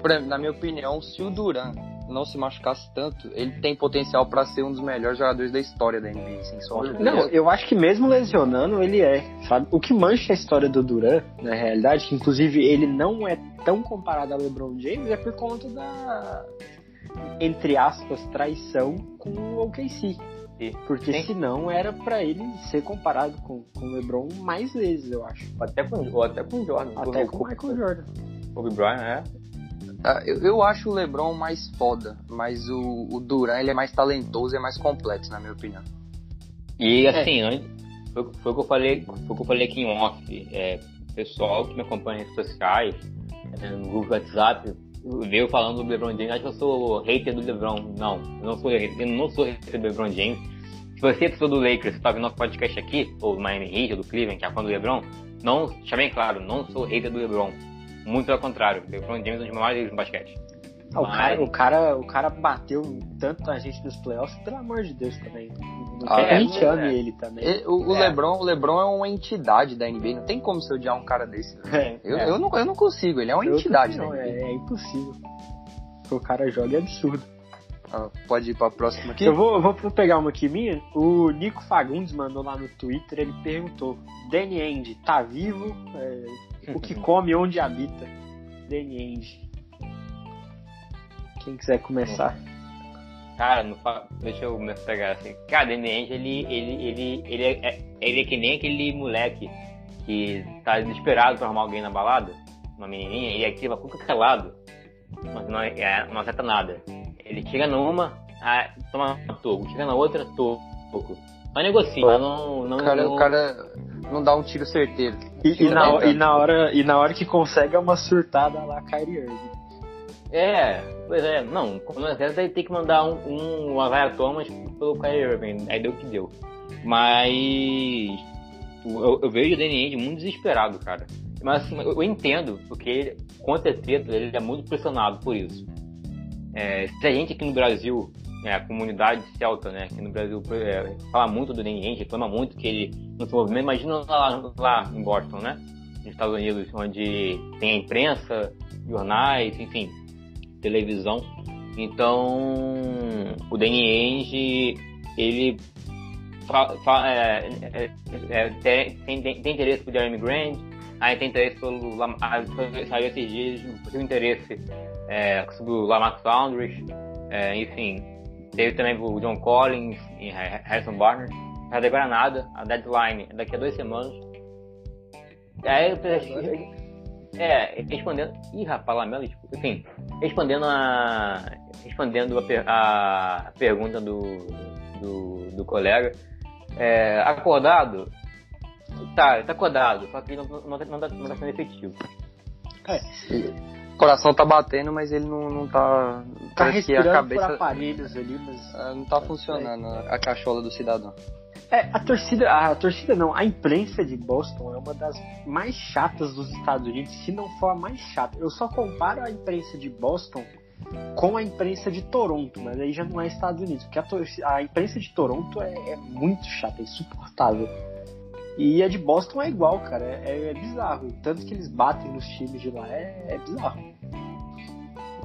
por exemplo, na minha opinião, se o Duran não se machucasse tanto, ele tem potencial pra ser um dos melhores jogadores da história da NBA, sem sombra Não, eu acho que mesmo lesionando, ele é, sabe? O que mancha a história do Duran, na realidade, que inclusive ele não é tão comparado ao LeBron James, é por conta da, entre aspas, traição com o OKC. Porque Sim. senão era pra ele ser comparado com, com o LeBron mais vezes, eu acho. Até com, ou até com o Jordan. Até com o Michael Jordan. Kobe Bryant, é. Ah, Eu, eu acho o LeBron mais foda, mas o, o Duran ele é mais talentoso e é mais completo, na minha opinião. E assim, antes, foi, foi o que eu falei, foi o que eu falei aqui em off. É, pessoal que me acompanha nas redes sociais, é, no grupo WhatsApp, veio falando do LeBron James, acho que eu sou hater do LeBron. Não, eu não sou hater, eu não sou hater do LeBron James. Se você é pessoa do Lakers, tá vendo nosso podcast aqui, ou do Miami Heat, ou do Cleveland, que é a fã do LeBron, não, deixa bem claro, não sou hater do LeBron. Muito ao contrário, LeBron James é um dos maiores no basquete. Ah, o, Mas- cara, o, cara, o cara bateu tanto a gente nos playoffs, pelo amor de Deus também. Não Ah, que é, gente é. ame ele também. O, o É. LeBron, o LeBron é uma entidade da NBA, não tem como se odiar um cara desse. É, Eu, é. eu, não, eu não consigo, ele é uma Eu entidade não, é, é impossível. O o cara joga é absurdo. Ah, pode ir pra próxima aqui? Eu vou, eu vou vou pegar uma aqui minha. O Nico Fagundes mandou lá no Twitter, ele perguntou: Danny End, tá vivo? É, o que come, onde habita? Danny End. Quem quiser começar. Cara, não deixa eu me pegar assim. Cara, Danny Ainge, ele, ele, ele, ele, é, é- ele é que nem aquele moleque que tá desesperado pra arrumar alguém na balada, uma menininha, e ativa com qualquer lado, mas não, é, não acerta nada. Ele chega numa, ah, toma toco, chega na outra, toco. Mas negocia, mas não... não, O cara, não... o cara não dá um tiro certeiro. E, e na, e, na hora, e na hora que consegue é uma surtada lá, Kyrie Irving. É, pois é, não, quando não acerta, ele tem que mandar um, um Isaiah Thomas pelo Kyrie Irving, aí deu o que deu. Mas eu, eu vejo o Danny Ainge muito desesperado, cara. Mas assim, eu, eu entendo, porque ele, com certeza ele é muito pressionado por isso. É, se a gente aqui no Brasil, é, a comunidade celta, né, aqui no Brasil, é, fala muito do Ainge, reclama muito que ele não se movimenta, imagina lá, lá em Boston, né, nos Estados Unidos, onde tem a imprensa, jornais, enfim, televisão. Então, o Ainge, ele fa- fa- é, é, é, tem, tem, tem interesse pelo Jeremy Grant, aí tem interesse pelo ah, saiu esses dias possível interesse é, sobre o Lamarcus Aldridge, é, enfim, teve também o John Collins e Ha- Harrison Barner. Até agora nada, a deadline é daqui a duas semanas. Aí eu pensei, é, respondendo. Ih, rapaz, Lamelo, tipo, enfim, respondendo a. Respondendo a, per- a pergunta do, do, do colega. É, acordado? Tá, tá acordado, só que não, não, tá, não, tá, não tá sendo efetivo. O coração tá batendo, mas ele não, não tá. Tá respirando por cabeça aparelhos ali, mas. ah, não tá funcionando a cachola do cidadão. É, a torcida, a torcida não, a imprensa de Boston é uma das mais chatas dos Estados Unidos, se não for a mais chata. Eu só comparo a imprensa de Boston com a imprensa de Toronto, mas aí já não é Estados Unidos, porque a, a imprensa de Toronto é, é muito chata, é insuportável. E a de Boston é igual, cara, é, é bizarro. Tanto que eles batem nos times de lá, é, é bizarro.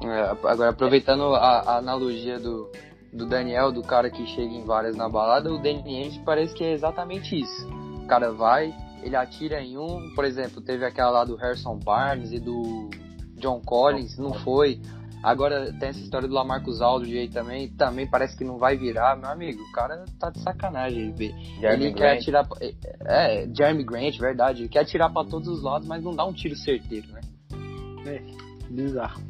É, agora, aproveitando a, a analogia do, do Daniel, do cara que chega em várias na balada, o Danny parece que é exatamente isso. O cara vai, ele atira em um, por exemplo, teve aquela lá do Harrison Barnes e do John Collins, não foi. Agora tem essa história do Lamarcus Aldridge aí também, também parece que não vai virar, meu amigo, o cara tá de sacanagem. Ele, Jeremy ele quer atirar, pra- é, Jeremy Grant, verdade, ele quer atirar pra todos os lados, mas não dá um tiro certeiro, né? É, bizarro.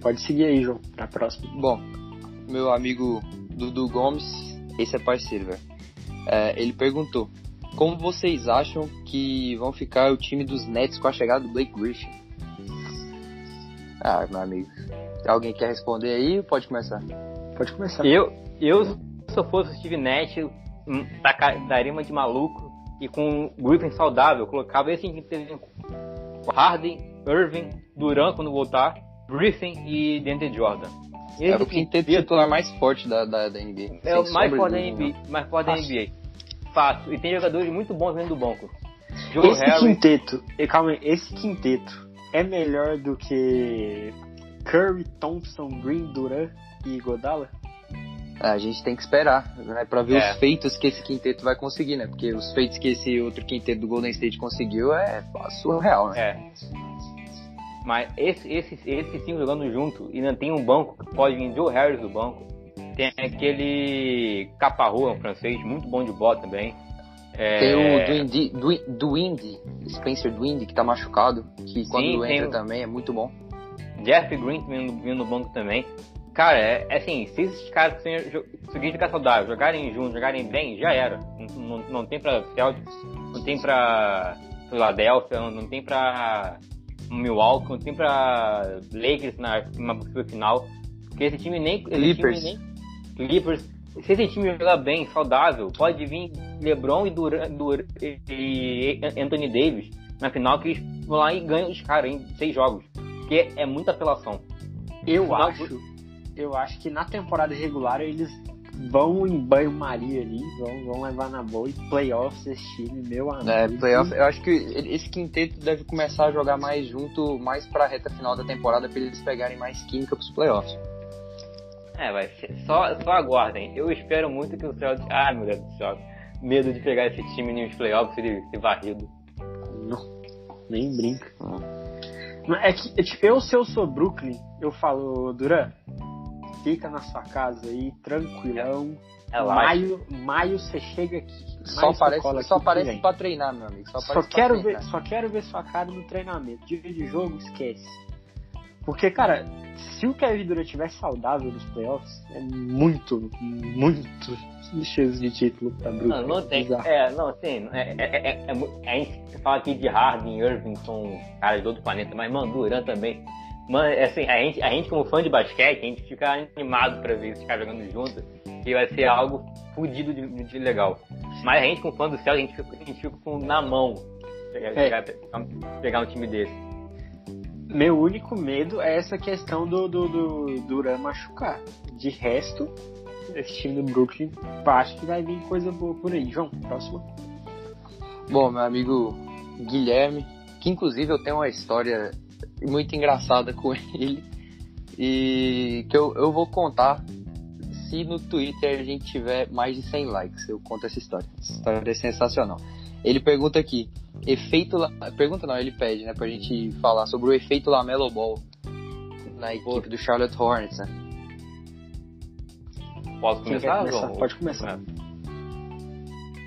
Pode seguir aí, João, pra próxima. Bom, meu amigo Dudu Gomes, esse é parceiro, velho. É, ele perguntou: Como vocês acham que vão ficar o time dos Nets com a chegada do Blake Griffin? Ah, meu amigo. Alguém quer responder aí? Pode começar. Pode começar. Eu, eu, se eu fosse o Steve Nash, hum, daria uma de maluco e com o Griffin saudável, eu colocava esse time que teve Harden, Irving, Duran quando voltar Griffin e Dante Jordan. Esse é o quinteto titular mais forte da, da, da NBA. É o mais forte da NBA. Mais forte da NBA. Fácil. E tem jogadores muito bons vindo do banco. Joe esse Harris. quinteto, calma aí, esse quinteto é melhor do que Curry, Thompson, Green, Duran e Godala? A gente tem que esperar, né, para ver é. os feitos que esse quinteto vai conseguir, né? Porque os feitos que esse outro quinteto do Golden State conseguiu é surreal, né? É. Mas esse, esse, esse sim jogando junto, e não tem um banco que pode vir Joe Harris do banco. Tem aquele Caparro, um francês, muito bom de bola também. É... Tem o Duindy, Duindy, Spencer Duindy, que tá machucado, que quando sim, entra também é muito bom. Jeff Green vindo, vindo no banco também. Cara, é, é assim, se esses caras conseguirem ficar saudáveis, jogarem juntos, jogarem bem, já era. Não, não, não tem pra Celtics, não tem pra Philadelphia, não, não tem pra Milwaukee, não tem pra Lakers na, na final. Porque esse time nem. Clippers. Esse time nem, Clippers. Se esse time jogar bem, saudável, pode vir LeBron e, Duran, Duran, e Anthony Davis na final que eles vão lá e ganham os caras em seis jogos. Porque é muita apelação. Eu acho eu acho que na temporada regular eles vão em banho-maria ali, vão, vão levar na boa e playoffs esse time, meu amigo. É, playoff, eu acho que esse quinteto deve começar a jogar mais junto, mais pra reta final da temporada, pra eles pegarem mais química pros playoffs. É, vai ser, só, só aguardem. Eu espero muito que o Celtics. Ah, meu Deus do céu. Medo de pegar esse time nos playoffs e ser varrido. Não, nem brinca. É que, é tipo, eu, se eu sou Brooklyn, eu falo, Duran, fica na sua casa aí, tranquilão. É maio, maio você chega aqui. Só parece, só parece pra treinar, meu amigo. Só, só quero ver, só quero ver sua cara no treinamento. Dia de jogo, esquece. Porque, cara, se o Kevin Durant estiver saudável nos playoffs, é muito, muito chance de título pra Brooklyn. Não, não tem. É, não, tem. É, é, é, é, a gente fala aqui de Harden, Irving, são caras do outro planeta, mas, mano, Durant também Mano, assim, a gente, a gente como fã de basquete, a gente fica animado pra ver esses caras jogando juntos, que vai ser algo fodido de, de, legal. Mas a gente como fã do céu, a gente fica, a gente fica com, na mão pegar, é. pegar, pegar, um time desse. Meu único medo é essa questão do, do, do Duran machucar. De resto, esse time do Brooklyn, acho que vai vir coisa boa por aí. João, próximo. Bom, meu amigo Guilherme, que inclusive eu tenho uma história muito engraçada com ele e que eu, eu vou contar se no Twitter a gente tiver mais de 100 likes. Eu conto essa história. Essa história é sensacional. Ele pergunta aqui, efeito... Pergunta não, ele pede, né, pra gente falar sobre o efeito Lamelo Ball na equipe Pô. do Charlotte Hornets, né? Posso começar, começar? Pode começar.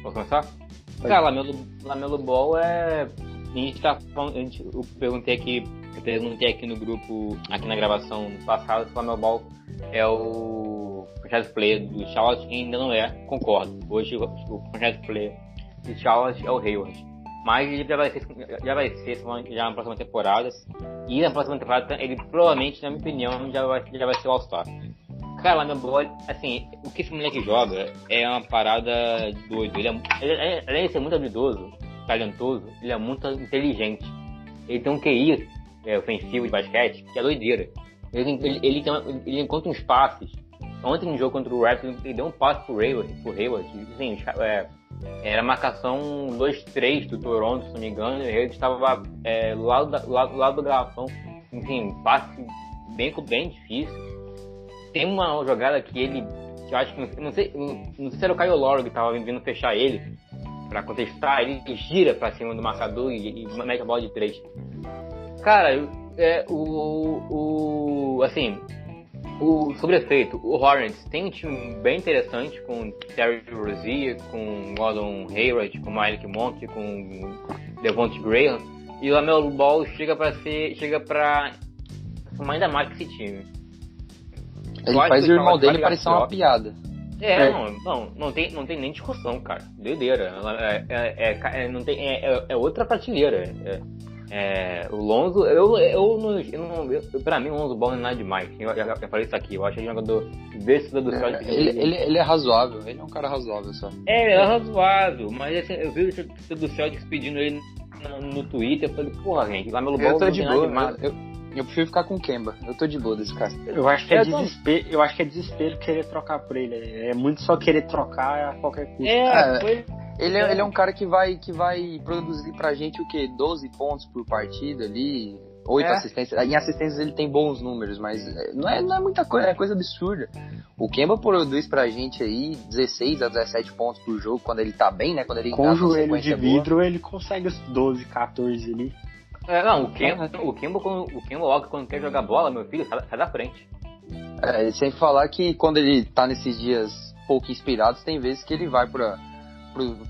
Posso começar? Pode. Cara, Lamelo, Lamelo Ball é... A gente tá falando... A gente, eu perguntei aqui eu perguntei aqui no grupo, aqui na gravação passada, se o Lamelo Ball é o franchise player do Charlotte, ainda não é, concordo. Hoje o franchise player do Charlotte é o Hayward. Mas ele já vai ser, já vai ser já na próxima temporada. E na próxima temporada ele provavelmente, na minha opinião, já vai, já vai ser o All-Star. Cara, lá meu boy, assim, o que esse moleque joga é uma parada doido. Ele é, além de ser muito habilidoso, talentoso, ele é muito inteligente. Ele tem um QI é, ofensivo de basquete, que é doideira. Ele, ele, ele, tem, ele encontra uns passes. Ontem no jogo contra o Raptors, ele deu um passe pro Hayward, pro Hayward assim, é, era marcação 2-3 do Toronto, se não me engano, ele estava é, do lado, da, lado, lado do garrafão. Enfim, passe bem, bem difícil. Tem uma jogada que ele, que eu acho que, não sei, não sei se era o Kyle Lowry que estava vindo fechar ele, para contestar, ele gira para cima do marcador e, e mete a bola de 3. Cara, é, o, o. Assim, o sobrefeito, o Hornets tem um time bem interessante com Terry Rozier, com Gordon Hayward, com Mike Monk, com Devontae Graham. E o Lamelo Ball chega para ser. chega pra somar ainda mais que esse time. Ele faz o irmão dele parecer uma piada. É, é, Não, não, não, tem, não tem nem discussão, cara. Doideira. É, é, é, é não tem, é, é outra prateleira. É, é, o Lonzo, eu, eu, não, eu. Eu, pra mim, o Lonzo Ball não é nada demais. Eu já, falei isso aqui. Eu acho ele um jogador desse do céu. É, ele, ele, ele, é razoável. Ele é um cara razoável só. É, ele é razoável. Mas assim, eu vi o do Celtics pedindo ele no, no Twitter. Eu falei, porra, gente, lá meu Ball eu tô de boa. Eu, eu, Eu prefiro ficar com o Kemba. Eu tô de boa desse cara. Eu acho que é, é desespero, eu acho que é desespero querer trocar por ele. É muito só querer trocar a qualquer custo. É, é foi... ele, é, ele é um cara que vai, que vai produzir pra gente o quê? 12 pontos por partida ali, oito é. assistências. Em assistências ele tem bons números, mas é, não é, não é muita coisa, é coisa absurda. O Kemba produz pra gente aí 16 a 17 pontos por jogo quando ele tá bem, né? Quando ele Com o joelho de vidro boa. ele consegue os 12, 14 ali. É, não, o Kemba, o Kemba, quando, o Kemba logo quando quer jogar bola, meu filho, sai, sai da frente. É, sem falar que quando ele tá nesses dias pouco inspirados, tem vezes que ele vai pra,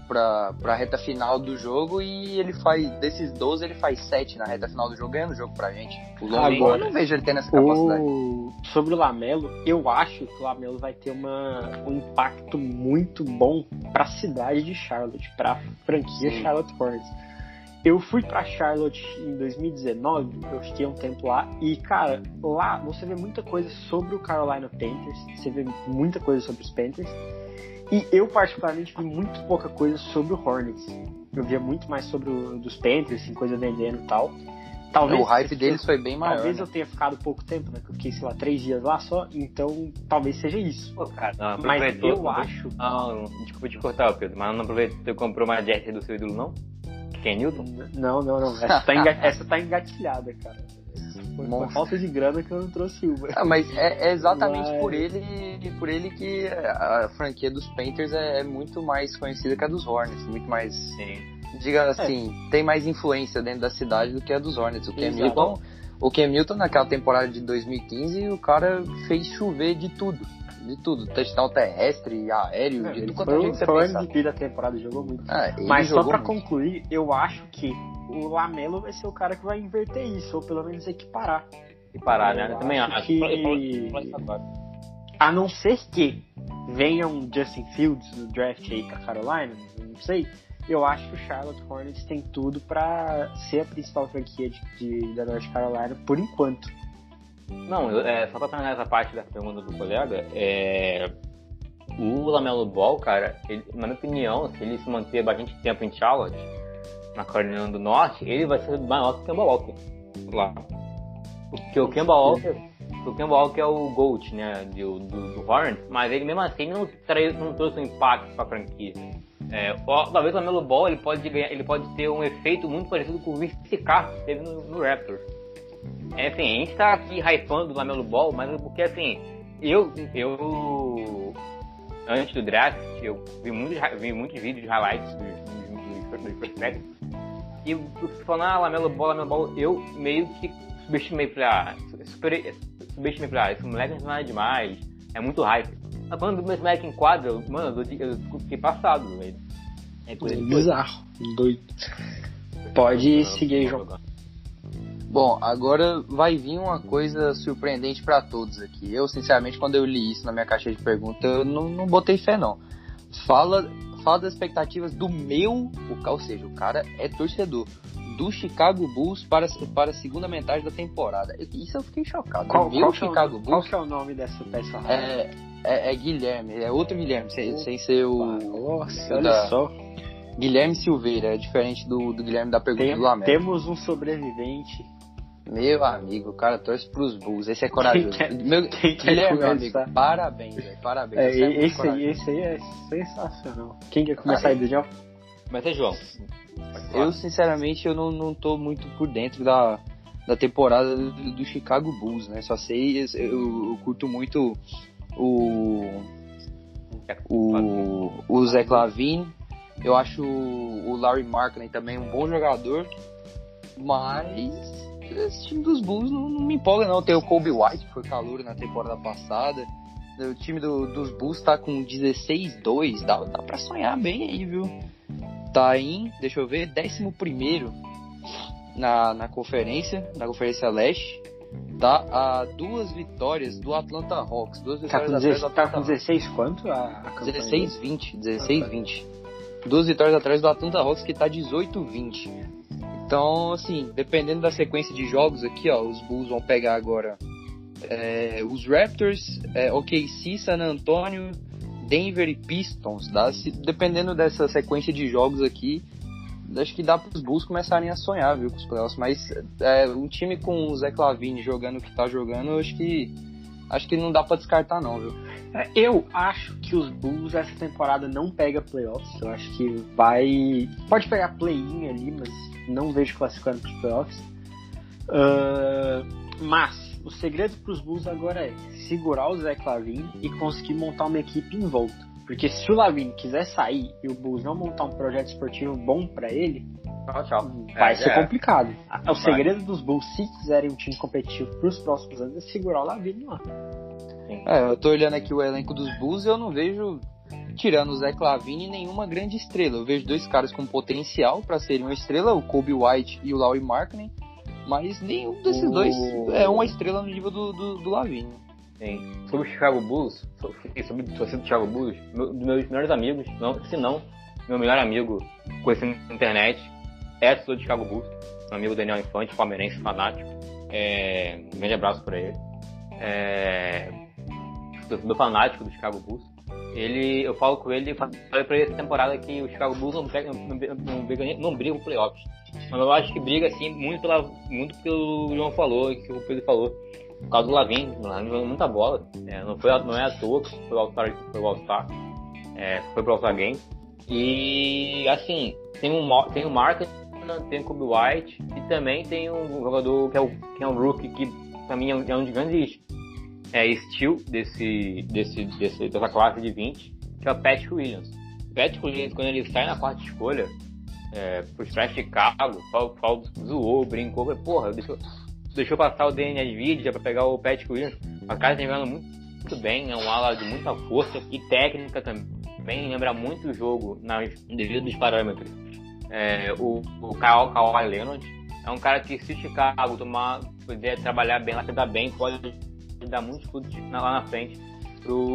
pra, pra reta final do jogo e ele faz, desses 12, ele faz 7 na reta final do jogo, ganhando o jogo pra gente. O Agora, eu não vejo ele tendo essa capacidade. O... Sobre o Lamelo, eu acho que o Lamelo vai ter uma, um impacto muito bom pra cidade de Charlotte, pra franquia Sim. Charlotte Hornets eu fui para Charlotte em 2019, eu fiquei um tempo lá e, cara, lá você vê muita coisa sobre o Carolina Panthers, você vê muita coisa sobre os Panthers. E eu, particularmente, vi muito pouca coisa sobre o Hornets. Eu via muito mais sobre o dos Panthers, assim, coisa vendendo e tal. Talvez, o hype deles foi bem maior. Talvez né? eu tenha ficado pouco tempo, né? Que eu fiquei, sei lá, três dias lá só, então talvez seja isso. Pô, cara, não, mas eu acho. Não, desculpa te cortar, Pedro, mas não aproveitou que comprou uma jersey do seu ídolo, não? Ken Newton? Não, não, não. Essa tá, enga... Essa tá engatilhada, cara. Foi, falta de grana que eu não trouxe uma. Ah, mas é, é exatamente mas... por ele por ele que a franquia dos Painters é, é, muito mais conhecida que a dos Hornets, muito mais. Sim. Diga é. assim, é. tem mais influência dentro da cidade do que a dos Hornets. O Cam Newton, o Cam Newton naquela temporada de 2015, o cara fez chover de tudo de tudo. Touchdown terrestre, aéreo, é, de tudo quanto a gente Foi o MVP da temporada, jogou muito. Ah, Mas só pra muito. concluir, eu acho que o Lamelo vai ser o cara que vai inverter isso, ou pelo menos equiparar. Equiparar, né? Eu também acho. Que... A não ser que venha um Justin Fields no draft aí pra Carolina, não sei. Eu acho que o Charlotte Hornets tem tudo para ser a principal franquia de, de, da North Carolina por enquanto. Não, é, só pra terminar essa parte da pergunta do colega, é, o Lamelo Ball, cara, ele, na minha opinião, se ele se manter bastante tempo em Charlotte, na Carolina do Norte, ele vai ser maior que o Kemba Walker lá. Porque o Kemba Walker, o Kemba Walker é o GOAT, né, do, do, do Hornets, mas ele mesmo assim não, trai, não trouxe um impacto pra franquia. É, talvez o Lamelo Ball ele pode, ganhar, ele pode ter um efeito muito parecido com o Vince Carter que teve no, no Raptors é assim, a gente tá aqui hypando o Lamelo Ball, mas é porque assim, eu, eu antes do draft, eu vi muitos, vi muitos vídeos de highlights dos, dos, prospectos. E falando, ah, Lamelo Ball, Lamelo Ball, eu meio que subestimei pra. Super, subestimei pra, ah, esse moleque não é demais, é muito hype. Mas quando esse moleque enquadra, mano, eu, eu fiquei passado, velho. É, é bizarro, doido. Pode seguir, João. Bom, agora vai vir uma coisa surpreendente para todos aqui. Eu, sinceramente, quando eu li isso na minha caixa de perguntas, eu não, não botei fé, não. Fala, fala das expectativas do meu, ou seja, o cara é torcedor do Chicago Bulls para, para a segunda metade da temporada. Isso eu fiquei chocado. Qual, meu qual Chicago é o, Bulls. Qual que é o nome dessa peça? É, é, é, Guilherme, é outro Guilherme, sem, sem ser o. Nossa, olha da, só. Guilherme Silveira, é diferente do, do Guilherme da pergunta Tem, do Lamento. Temos um sobrevivente meu amigo, o cara torce pros Bulls. Esse é corajoso. Quem quer, meu, quem quer ele é meu amigo. Parabéns, velho. Parabéns. É, é esse, aí, esse aí é sensacional. Quem quer começar aí, Daniel? Mas é João. Eu, sinceramente, eu não, não tô muito por dentro da, da temporada do, do Chicago Bulls, né? Só sei, eu, eu curto muito o. O, o Zé Clavin. Eu acho o Larry Markkinen também um bom jogador. Mas esse time dos Bulls não, não, me empolga não. Tem o Kobe White, que foi calor na temporada passada. O time do, dos Bulls tá com 16-2. Dá, dá pra sonhar bem aí, viu? Tá em, deixa eu ver, 11 na, na conferência, na Conferência Leste. Tá a duas vitórias do Atlanta Hawks. Duas tá vitórias tá com, tá com 16 quanto? A, a 16-20. 16-20. Duas vitórias atrás do Atlanta Hawks que tá 18-20. Então, assim, dependendo da sequência de jogos aqui, ó, os Bulls vão pegar agora é, os Raptors, é, OKC, San Antonio, Denver e Pistons, tá? Se, dependendo dessa sequência de jogos aqui, acho que dá para os Bulls começarem a sonhar, viu, com os playoffs. Mas é, um time com o Zé Clavini jogando o que tá jogando, eu acho que acho que não dá para descartar não, viu? É, eu acho que os Bulls essa temporada não pega playoffs. Eu acho que vai pode pegar play-in ali, mas não vejo classificando para os playoffs. Uh, mas o segredo para os Bulls agora é segurar o Zé Clavini e conseguir montar uma equipe em volta. Porque se o Lavine quiser sair e o Bulls não montar um projeto esportivo bom para ele, tchau, tchau. vai é, ser é. complicado. O segredo dos Bulls, se quiserem um time competitivo para os próximos anos, é segurar o Lavine lá. É, eu tô olhando aqui o elenco dos Bulls e eu não vejo, tirando o Zé Clavini, nenhuma grande estrela. Eu vejo dois caras com potencial para serem uma estrela, o Kobe White e o Laurie Markkinen, mas nenhum desses o... dois é uma estrela no nível do, do, do Lavine. Sim. Sobre o Chicago Bulls, sobre, a torcida do Chicago Bulls, meu, meus melhores amigos, não, se não, meu melhor amigo conheci na internet é do Chicago Bulls, meu amigo Daniel Infante, palmeirense fanático. É, um grande abraço para ele. É, torcedor fanático do Chicago Bulls. Ele, eu falo com ele falei pra ele essa temporada que o Chicago Bulls não, não, não, briga, não briga com playoffs. Mas eu acho que briga assim muito, pela, muito pelo que o João falou, que o Pedro falou por causa do Lavin, o Lavin jogando muita bola. É, não, foi, não é à toa que foi o All-Star, foi o All-Star, é, foi pro All-Star Game. E assim, tem um, tem um Market, tem o Kobe White e também tem um jogador que é o, que é um rookie que pra mim é um, é um dos grandes é, steel desse, desse, desse, dessa classe de 20, que é o Patrick Williams. Patrick Williams, quando ele sai na quarta escolha, é, pro Trash Chicago, o Paulo zoou, brincou, porra, deixa, deixou passar o DNA Nvidia para pegar o Patrick Williams. O cara tá jogando muito, muito bem, é um ala de muita força e técnica também, lembra muito o jogo nas, devido dos parâmetros. É, o, o Kawhi Leonard é um cara que se Chicago tomar, puder trabalhar bem, lá bem, pode dar muitos frutos lá na frente pro,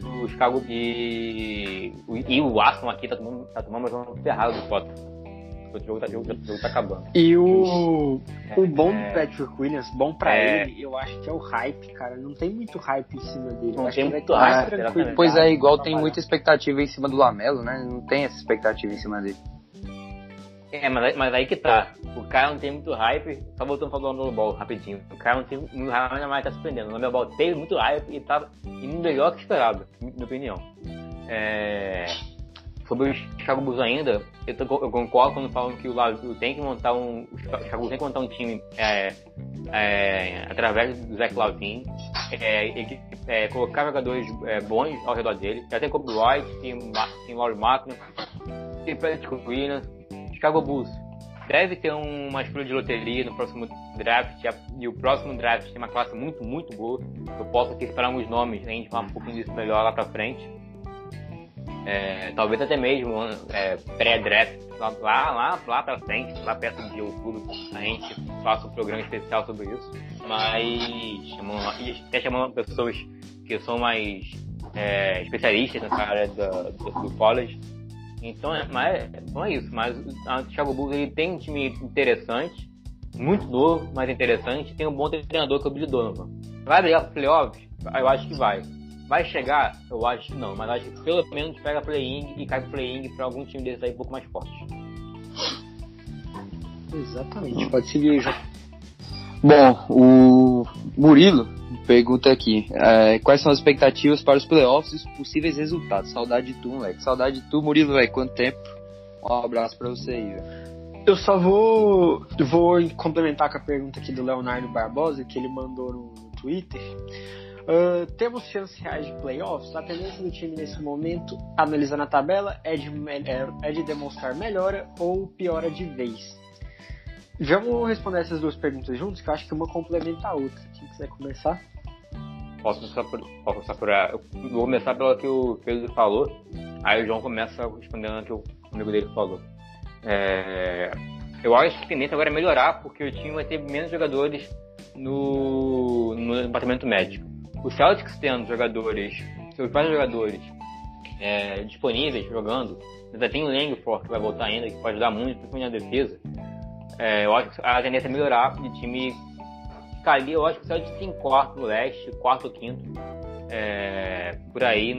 pro Chicago e, e o Aston aqui tá tomando, tá tomando uma ferrada do Potter. O jogo tá, o jogo tá acabando. E o, é, o bom é, do Patrick Williams, bom pra é, ele, eu acho que é o hype, cara. Não tem muito hype em cima dele. Não tem muito hype. Pois é, igual tem muita expectativa em cima do Lamelo, né? Não tem essa expectativa em cima dele. É, mas, mas aí que tá. O cara não tem muito hype. Só voltando a falar do Ball rapidinho. O cara não tem muito hype, mas tá surpreendendo. O Ball teve muito hype e tava indo melhor que esperado, na minha opinião. É sobre o Chicago Bulls ainda, eu, tô, eu, concordo quando falam que o Lavio tem que montar um. O Chicago tem que montar um time é, é, através do Zach Lavin, é, é, colocar jogadores é, bons ao redor dele. Já tem Kobe White, tem, tem Laurie Martin, tem Patrick Williams. Chicago Bulls deve ter uma escolha de loteria no próximo draft. E o próximo draft tem uma classe muito, muito boa. Eu posso aqui esperar alguns nomes, a gente falar um pouquinho disso melhor lá pra frente é, talvez até mesmo é, pré-draft, lá, lá, lá pra frente, lá perto de outubro, a gente faça um programa especial sobre isso. Mas chamando, até chamando pessoas que são mais é, especialistas nessa área do, do, do college. Então, é, mas, não é isso. Mas o Thiago Bulls ele tem um time interessante, muito novo, mas interessante. Tem um bom treinador que é o Billy Donovan. Vai brigar pro playoffs? Eu acho que vai. Vai chegar? Eu acho que não, mas acho que pelo menos pega play-in e cai play-in pra algum time desses aí um pouco mais forte. Exatamente, pode seguir já. Bom, o Murilo pergunta aqui: é, quais são as expectativas para os playoffs e os possíveis resultados? Saudade de tu, moleque. Saudade de tu, Murilo, velho. Quanto tempo? Um abraço pra você aí, velho. Eu só vou, vou complementar com a pergunta aqui do Leonardo Barbosa, que ele mandou no Twitter. Uh, temos chances reais de playoffs? A tendência do time nesse momento, analisando a tabela, é de, é, é de demonstrar melhora ou piora de vez. Vamos responder essas duas perguntas juntos, que eu acho que uma complementa a outra. Quem quiser começar? Posso começar por, posso começar por vou começar pelo que o Pedro falou, aí o João começa respondendo o que o amigo dele falou. É, eu acho que a tendência agora é melhorar, porque o time vai ter menos jogadores no, no departamento médico o Celtics tendo jogadores, seus vários jogadores é, disponíveis jogando, ainda tem o Langford que vai voltar ainda, que pode ajudar muito, principalmente na defesa. É, eu acho que a tendência é melhorar de time ficar ali, eu acho que o Celtics tem quarto no leste, quarto ou quinto, é, por aí.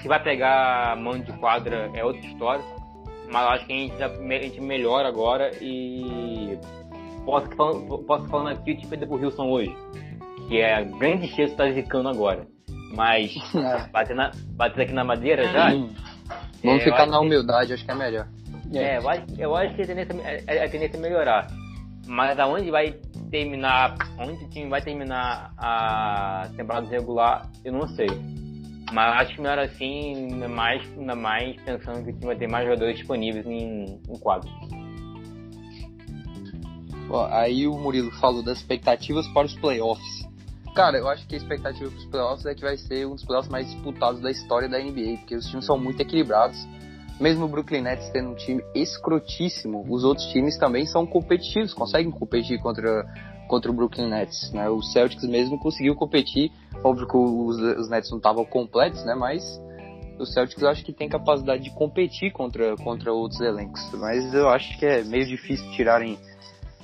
Se vai pegar mão de quadra é outra história, mas acho que a gente, a gente melhora agora e posso posso falando aqui o tipo de Wilson hoje, que é a grande chance estar zicando agora. Mas é. bater, na, bater aqui na madeira já. Hum. Vamos é, ficar na humildade, que, acho que é melhor. É, eu acho, eu acho que a tendência, a, a tendência é melhorar. Mas aonde vai terminar, onde o time vai terminar a temporada regular, eu não sei. Mas acho que melhor assim, ainda mais, ainda mais pensando que o time vai ter mais jogadores disponíveis em, em quadro. Bom, aí o Murilo falou das expectativas para os playoffs. Cara, eu acho que a expectativa para os playoffs é que vai ser um dos playoffs mais disputados da história da NBA, porque os times são muito equilibrados. Mesmo o Brooklyn Nets tendo um time escrotíssimo, os outros times também são competitivos, conseguem competir contra, contra o Brooklyn Nets. Né? O Celtics mesmo conseguiu competir, óbvio que os, os Nets não estavam completos, né? mas o Celtics eu acho que tem capacidade de competir contra, contra outros elencos. Mas eu acho que é meio difícil tirarem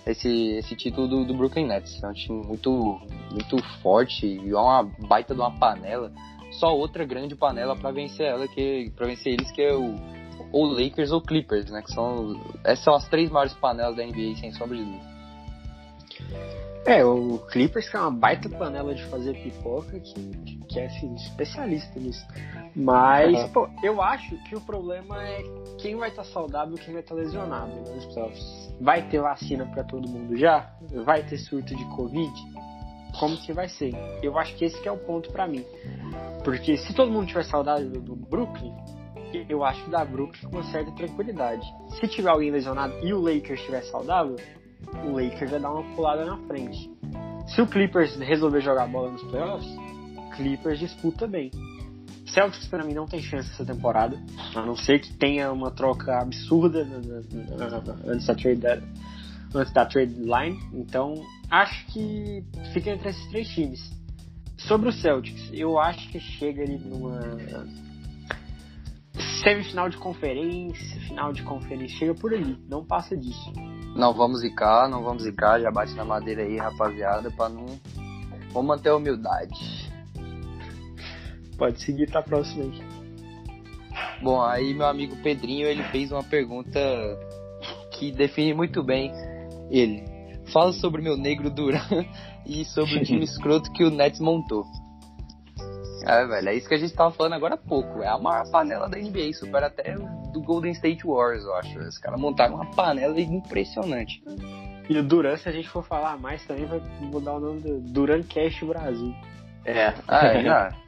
esse, esse título do, do Brooklyn Nets. É um time muito, muito forte e é uma baita de uma panela. Só outra grande panela para vencer ela, que para vencer eles, que é o ou Lakers ou Clippers, né? Que são essas são as três maiores panelas da NBA sem sombra de dúvida. É, o Clippers que é uma baita panela de fazer pipoca, que, que é assim, especialista nisso. Mas, uhum. pô, eu acho que o problema é quem vai estar tá saudável e quem vai estar tá lesionado nos playoffs. Vai ter vacina para todo mundo já? Vai ter surto de Covid? Como que vai ser? Eu acho que esse que é o ponto para mim. Porque se todo mundo tiver saudável do Brooklyn, eu acho que dá Brooklyn com uma certa tranquilidade. Se tiver alguém lesionado e o Lakers estiver saudável, o Lakers vai dar uma pulada na frente. Se o Clippers resolver jogar bola nos playoffs, Clippers disputa bem. Celtics para mim não tem chance essa temporada, a não ser que tenha uma troca absurda antes da trade antes da trade line. Então acho que fica entre esses três times. Sobre o Celtics, eu acho que chega ali numa semifinal de conferência, final de conferência, chega por ali, não passa disso. Não vamos zicar, não vamos zicar, já bate na madeira aí, rapaziada, pra não. Vamos manter a humildade. Pode seguir pra próxima aí. Bom, aí meu amigo Pedrinho, ele fez uma pergunta que define muito bem ele. Fala sobre meu negro Duran e sobre o time escroto que o Nets montou. É, velho, é isso que a gente tava falando agora há pouco. É a maior panela da NBA, supera até do Golden State Warriors, eu acho. Os caras montaram uma panela impressionante. E o Duran, se a gente for falar mais, também vai mudar o nome do Duran Cash Brasil. É. Ah, é, não.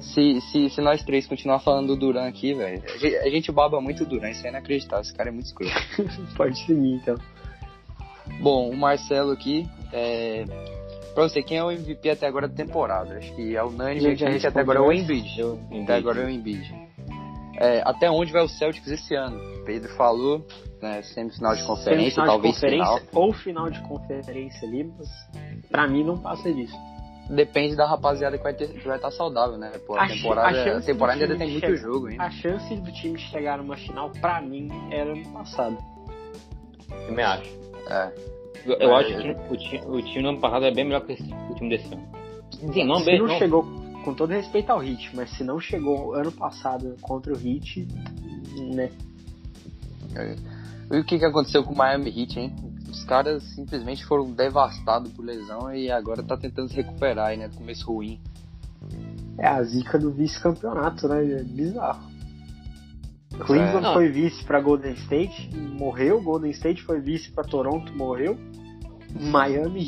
Se, se, se nós três continuar falando do Duran aqui, velho, a gente baba muito o Duran, isso é inacreditável, esse cara é muito escuro. Pode seguir, então. Bom, o Marcelo aqui, é, Pra você, quem é o MVP até agora da temporada? Acho que é unânime aqui que até agora é o Embiid. Até agora é o Embiid. É, até onde vai o Celtics esse ano? Pedro falou, né, semifinal de conferência, semifinal talvez de conferência, final. Ou final de conferência ali, mas pra mim não passa disso. Depende da rapaziada que vai, ter, que vai estar saudável, né? Pô, a, a temporada, a, a temporada ainda tem muito jogo ainda. A chance do time chegar numa final, pra mim, era no passado. Eu me acho. É. Eu, eu acho que o time, o time no ano passado é bem melhor que o time desse ano. Sim, não, se bem, não, não chegou, com todo respeito ao Hit, mas se não chegou ano passado contra o Hit, né? É. E o que, que aconteceu com o Miami Heat, hein? Os caras simplesmente foram devastados por lesão e agora tá tentando se recuperar aí, né? Do começo ruim. É a zica do vice-campeonato, né? É bizarro. Cleveland é. foi vice para Golden State, morreu. Golden State foi vice para Toronto, morreu. Miami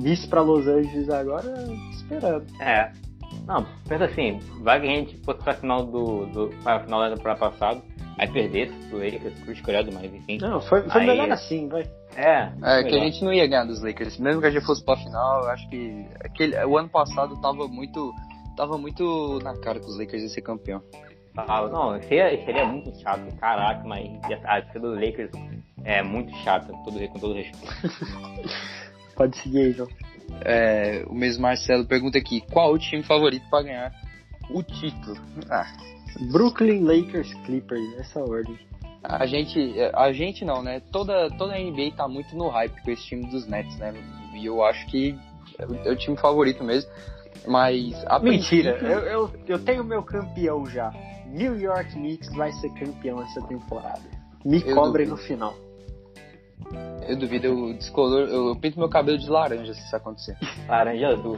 vice pra Los Angeles agora, esperando. É. Não, pensa assim, vai que a gente fosse pra final do. do pra final do ano passado, aí perdesse pro Lakers, cruz credo, mas enfim. Não, foi, foi aí, melhor assim, vai. É. É, que a gente não ia ganhar dos Lakers. Mesmo que a gente fosse pra final, eu acho que. Aquele, o ano passado tava muito. Tava muito na cara que os Lakers iam ser campeão. Ah, não, seria, seria muito chato, caraca, mas a época do Lakers é muito chata, todo, com todo respeito. Pode seguir aí, João. É, o mesmo Marcelo pergunta aqui: qual o time favorito para ganhar o título? Ah. Brooklyn Lakers Clippers, nessa ordem. A gente, a gente não, né? Toda, toda a NBA tá muito no hype com esse time dos Nets, né? E eu acho que é o time favorito mesmo. Mas a Mentira, princípio... eu, eu, eu tenho meu campeão já. New York Knicks vai ser campeão essa temporada. Me Eu cobrem duvido. no final. Eu duvido, eu descolor, eu, pinto meu cabelo de laranja se isso acontecer. Laranja azul.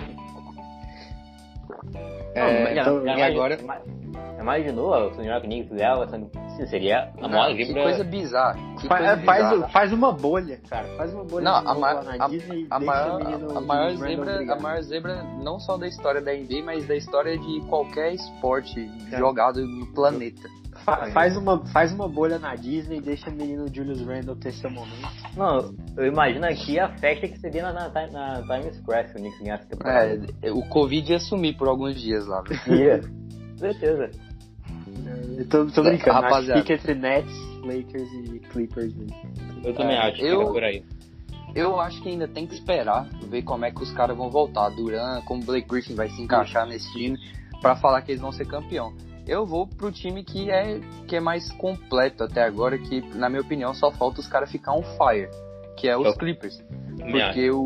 É, já, então, já e imagi- agora- ima- Imaginou New York Knicks dela? Sim, seria a maior Não, que zebra. coisa bizarra. Que Fa- coisa faz, bizarra. faz uma bolha, cara. Faz uma bolha Não, a, ma- a- Disney e a maior, menino a, maior zebra, a maior zebra não só da história da NBA, mas da história de qualquer esporte jogado no planeta. Fa- faz, uma, faz uma bolha na Disney e deixa o menino Julius Randle ter seu momento. Não, eu imagino aqui a festa que seria na, na, na Times Square se o Knicks ganhasse temporada. É, o Covid ia sumir por alguns dias lá. viu? Ia. Certeza. Eu tô, tô brincando, acho que Rapaziada. fica entre Nets, Lakers e Clippers. né? Eu também É, acho que eu- fica por aí. Eu acho que ainda tem que esperar, ver como é que os caras vão voltar. Duran, como o Blake Griffin vai se encaixar nesse time, pra falar que eles vão ser campeão. Eu vou pro time que é, que é mais completo até agora, que na minha opinião só falta os caras ficar on fire, que é os Eu- Clippers. Porque o,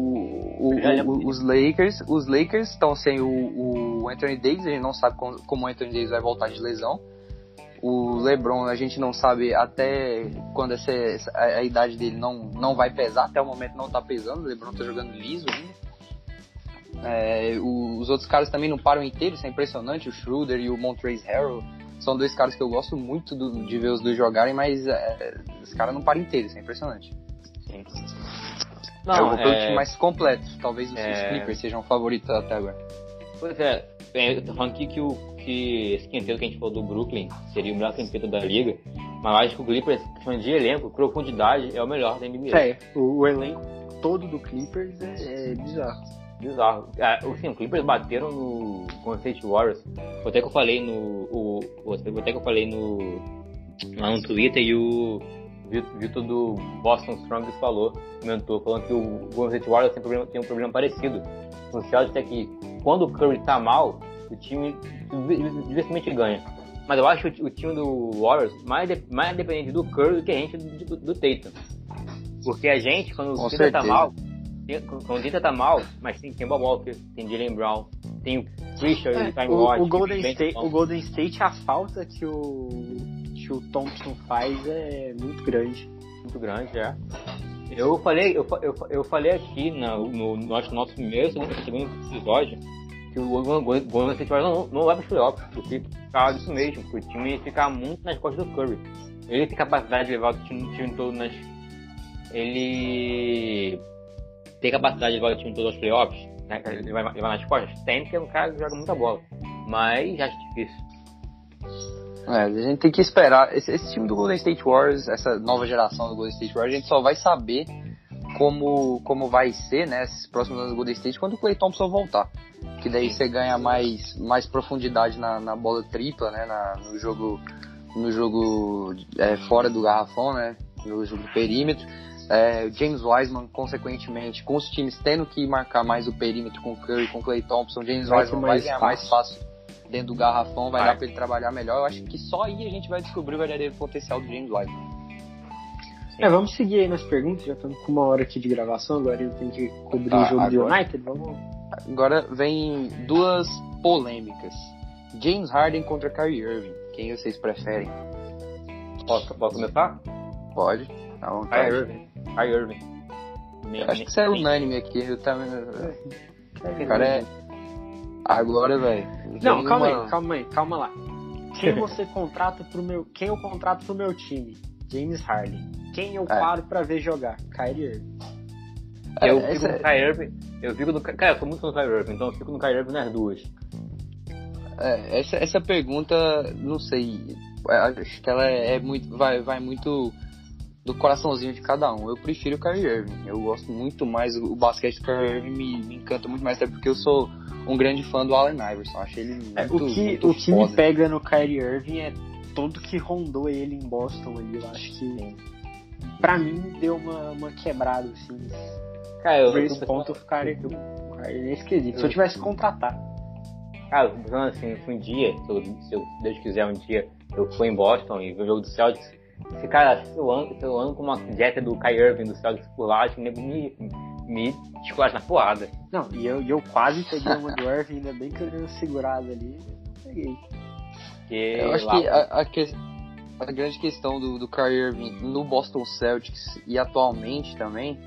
o- Já lembro o- disso. os Lakers, os Lakers estão sem o, o Anthony Davis, a gente não sabe como, como o Anthony Davis vai voltar de lesão. O LeBron, a gente não sabe até quando essa, essa- a, a idade dele não, não vai pesar, até o momento não tá pesando, o LeBron tá jogando liso ainda. É, o- os outros caras também não param inteiros, isso é impressionante, o Schroeder e o Montrezl Harrell são dois caras que eu gosto muito do- de ver os dois jogarem, mas é, os caras não param inteiros, isso é impressionante. Sim. eu Não, vou pelo é, time mais completo, talvez os, é- Clippers sejam favoritos até agora. Pois é, é, eu tô falando aqui que, o, que esse quinteto que a gente falou do Brooklyn seria o melhor quinteto da liga, mas eu acho que o Clippers, questão de elenco, profundidade, é o melhor da NBA. É, o, o elenco todo do Clippers é, é bizarro. Bizarro. Ah, sim, o Clippers bateram no Golden State Warriors. Foi até que eu falei no. O, até que eu falei no. Lá no Twitter e o Vi- Vitor do Boston Strongest falou, comentou, falando que o Golden State Warriors tem, problema, tem um problema parecido. O Celtics é que quando o Curry tá mal, o time dificilmente ganha. Mas eu acho o, o time do Warriors mais, de- mais dependente do Curry do que a gente do, do, do Tatum. Porque a gente, quando Com o Tatum tá mal, tem- quando o Tatum tá mal, mas tem, Bob Walker, tem Jalen Brown, tem o Christian e o Time É, o, Lord, o Golden State, o Golden State, a falta que o, que o Thompson faz é muito grande. muito grande, é. Eu falei, eu, eu, eu falei aqui na, no, no nosso, nosso primeiro, segundo, segundo episódio, que o Golden State Warriors não, não vai para os playoffs, porque por causa disso mesmo, porque o time ia ficar muito nas costas do Curry. Ele tem capacidade de levar o time, o time todo nas. Ele tem capacidade de levar o time todo aos playoffs, né? Ele vai levar nas costas? Tem, porque é um cara que joga muita bola. Mas acho difícil. É, a gente tem que esperar. Esse, esse time do Golden State Warriors, essa nova geração do Golden State Warriors, a gente só vai saber como, como vai ser, né, esses próximos anos do Golden State quando o Clay Thompson voltar. Que daí você ganha mais, mais profundidade na, na bola tripla, né, na- no jogo, no jogo é, fora do garrafão, né, no jogo do perímetro. É, James Wiseman, consequentemente, com os times tendo que marcar mais o perímetro com o Curry, com o Clay Thompson, James Vai Wiseman vai mais ganhar mais fácil dentro do garrafão, vai Vai. dar pra ele trabalhar melhor. Eu acho que só aí a gente vai descobrir o verdadeiro potencial do James Wiseman. É, vamos seguir aí nas perguntas, já estamos com uma hora aqui de gravação, agora ele tem que cobrir Tá, o jogo do agora- United, vamos... Agora vem duas polêmicas. James Harden contra Kyrie Irving. Quem vocês preferem? Posso, posso começar? Pode. À vontade. Kyrie Irving. Kyrie Irving. Acho que isso é unânime aqui. Eu também... O cara é... Agora, velho. Não, vem calma uma- aí, calma aí, calma lá. Quem você contrata pro meu... Quem eu contrato pro meu time? James Harden. Quem eu É. paro pra ver jogar? Kyrie Irving. Eu É, fico no Kyrie Irving. Eu fico no. Cara, eu sou muito do Kyrie Irving, então eu fico no Kyrie Irving nas duas. É, essa, essa pergunta, não sei, é, acho que ela é muito, vai, vai muito do coraçãozinho de cada um. Eu prefiro o Kyrie Irving, eu gosto muito mais, o basquete do Kyrie Irving me, me encanta muito mais, até porque eu sou um grande fã do Allen Iverson, acho ele muito, É, o que, o que me foda. pega no Kyrie Irving é tudo que rondou ele em Boston ali. Eu acho que, pra mim, deu uma, uma quebrada, assim. Cara, eu. Por esse ponto, eu ficaria com o Kyrie nesse quesito. Se eu tivesse que contratar. Cara, eu tô pensando assim, um dia, se, eu, se eu- Deus quiser, um dia eu for em Boston e ver o jogo do Celtics, esse cara, se eu ando, se eu ando com uma dieta do Kyrie Irving do Celtics por lá, acho que nego me, me esculacha na porrada. Não, e eu, eu quase peguei uma do Irving, ainda bem que eu dei uma segurada ali. Peguei. Porque Eu acho lá- que a, a, que- a grande questão do, do Kyrie Irving no Boston Celtics e atualmente também,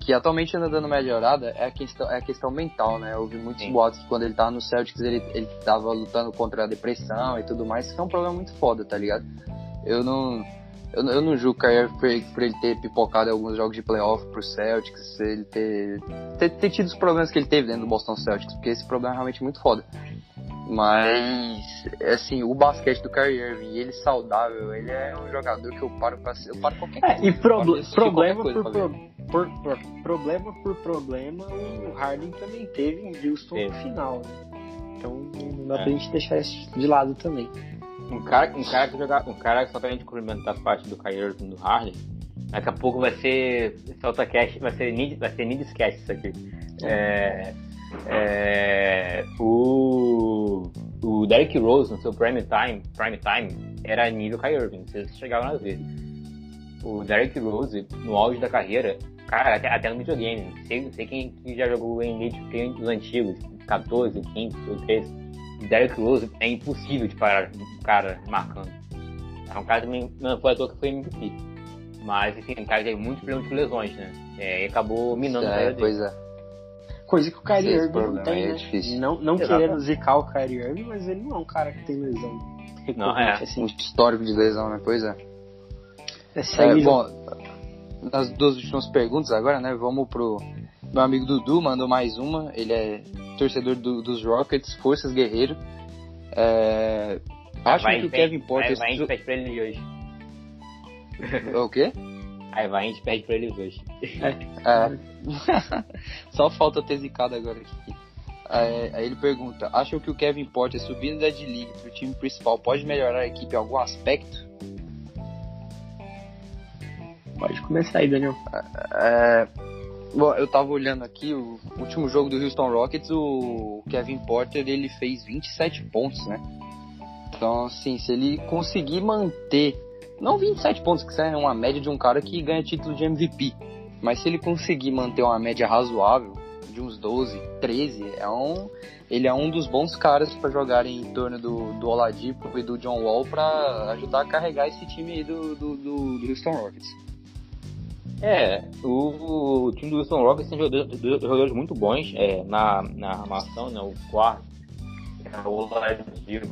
que atualmente anda dando melhorada, é a questão, é a questão mental, né? Eu ouvi muitos Sim. boatos que quando ele tava no Celtics ele, ele tava lutando contra a depressão e tudo mais, que é um problema muito foda, tá ligado? Eu não. Eu, eu não julgo o Kyrie por, por, ele ter pipocado alguns jogos de playoff pro Celtics, ele ter, ter, ter tido os problemas que ele teve dentro do Boston Celtics, porque esse problema é realmente muito foda. Mas, assim, o basquete do Kyrie Irving, ele saudável, ele é um jogador que eu paro pra eu paro qualquer coisa. É, e proble problema por, por, por, por, problema por problema, o Harden também teve em Houston no final, né? Então não dá é. pra gente deixar isso de lado também. Um cara, um cara que jogar, um cara que só gente complementar a parte do Kyrie Irving do Harden, daqui a pouco vai ser Cash, vai ser Need, vai ser Nidcast isso aqui. É, é, o, o Derrick Rose no seu prime time, prime time era nível Kyrie Irving, vocês chegaram a ver. O Derrick Rose, no auge da carreira, cara, até, até no videogame, sei, sei quem já jogou em League dos antigos, 14, 15, 13. Derrick Rose é impossível de parar um cara marcando. É um cara também, não foi à toa que foi MVP. Mas, enfim, um cara que teve muito problema de lesões, né? É, e acabou minando é, a carreira Pois é. Coisa que o Kyrie Irving não tem, é né? Difícil. Não, não querendo zicar o Kyrie Irving, mas ele não é um cara que tem lesão. Não, é. Assim. Um histórico de lesão, né? Pois é. É, é bom, nas duas últimas perguntas agora, né? Vamos pro meu amigo Dudu, mandou mais uma. Ele é torcedor do, dos Rockets, Forças Guerreiro. É, acho que o Kevin Porter... Vai, vai, a gente pede pra ele hoje. O quê? Aí vai, a gente pede pra eles hoje. É. Só falta ter zicado agora aqui. É, aí ele pergunta: acham que o Kevin Porter subindo da D-League pro time principal pode melhorar a equipe em algum aspecto? Pode começar aí, Daniel. É, bom, eu tava olhando aqui o último jogo do Houston Rockets, o Kevin Porter ele fez 27 pontos, né? Então, assim, se ele conseguir manter não 27 pontos, que é uma média de um cara que ganha título de MVP. Mas se ele conseguir manter uma média razoável, de uns 12, 13, é um, ele é um dos bons caras para jogar em torno do, do Oladipo e do John Wall para ajudar a carregar esse time aí do, do, do Houston Rockets. É, o, o, time do Houston Rockets tem jogadores, jogadores muito bons é, na, na armação, né? O quarto, é o Oladipo,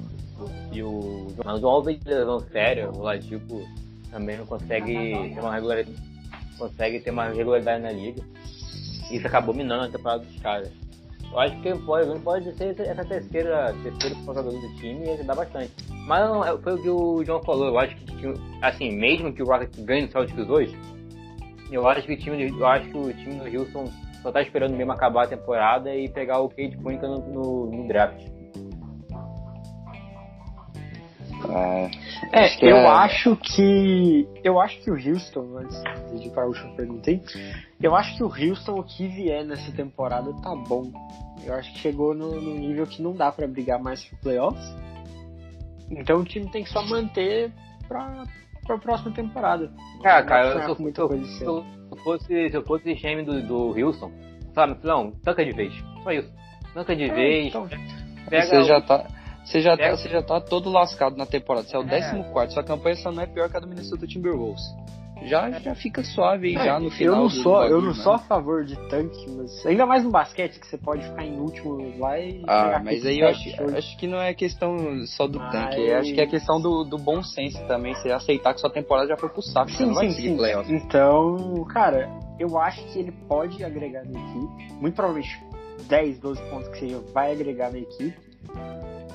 e o Mas o Alves levando sério, o Ladipo também não consegue ter uma regularidade, consegue ter uma regularidade na liga. Isso acabou minando a temporada dos caras. Eu acho que pode, pode ser essa terceira, terceiro jogador do time e ajudar bastante. Mas não, é, foi o que o João falou, eu acho que assim, mesmo que o Rocket ganhe no Celtics hoje, eu acho que o time, eu acho que o time do Houston só tá esperando mesmo acabar a temporada e pegar o Cade Cunningham no, no, no draft. É, acho eu é... acho que. Eu acho que o Houston, antes de ir para a última pergunta aí, eu acho que o Houston, o que vier nessa temporada, tá bom. Eu acho que chegou no, no nível que não dá para brigar mais pro playoffs. Então o time tem que só manter pra, pra próxima temporada. Ah, cara, eu, sou, muita coisa se, eu fosse, se eu fosse GM do, do Houston, sabe, não, tanca de vez. Só isso. Tanca de é, vez. Então, pega você já tá você já, tá, você já tá todo lascado na temporada. Você é o 14. É. Sua campanha só não é pior que a do Minnesota Timberwolves. Já, já fica suave aí, é, já no final. Eu não sou, bagulho, eu não né? sou a favor de tanque, mas ainda mais no basquete que você pode ficar em último lá e. Ah, mas aí eu acho, acho, que não é questão só do tanque. Acho que é questão do, do bom senso também. Você aceitar que sua temporada já foi pro saco. Sim, sim, sim. Então, cara, eu acho que ele pode agregar na equipe. Muito provavelmente 10, 12 pontos que você vai agregar na equipe.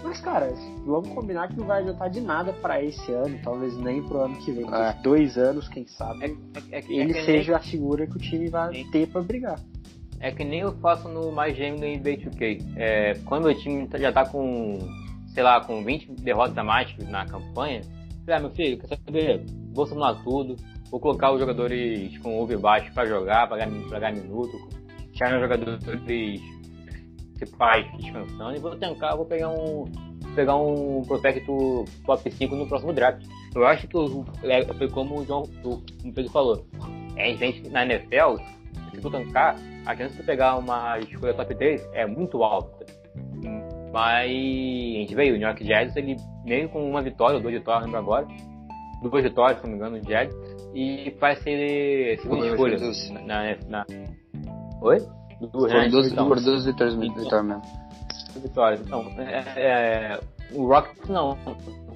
Mas, cara, vamos combinar que não vai adiantar de nada para esse ano, talvez nem pro ano que vem. É. Dois anos, quem sabe, é, é, é ele seja nem... a figura que o time vai Sim. ter para brigar. É que nem eu faço no mais gêmeo do NBA 2K. É, quando o time já tá com, sei lá, com 20 derrotas a mais na campanha, falei, ah, meu filho, quer saber? Vou simular tudo, vou colocar os jogadores com over baixo para jogar, para ganhar, pra ganhar minuto, tirar os jogadores principais descansando e vou tentar, vou pegar um pegar um prospecto top 5 no próximo draft. Eu acho que o, é, foi como o João o, Pedro falou. É, gente, na NFL, se tu tancar, a chance de pegar uma escolha top 3 é muito alta. Mas a gente veio, o New York Jazz, ele meio com uma vitória, ou duas vitórias, lembro agora, duas vitórias, se não me engano, no Jets, e vai ser segunda escolha. Na, na, Oi? Do Foram duas, então, duas vitórias, vitórias mesmo. Vitórias. Então, é, é, o Rockets não,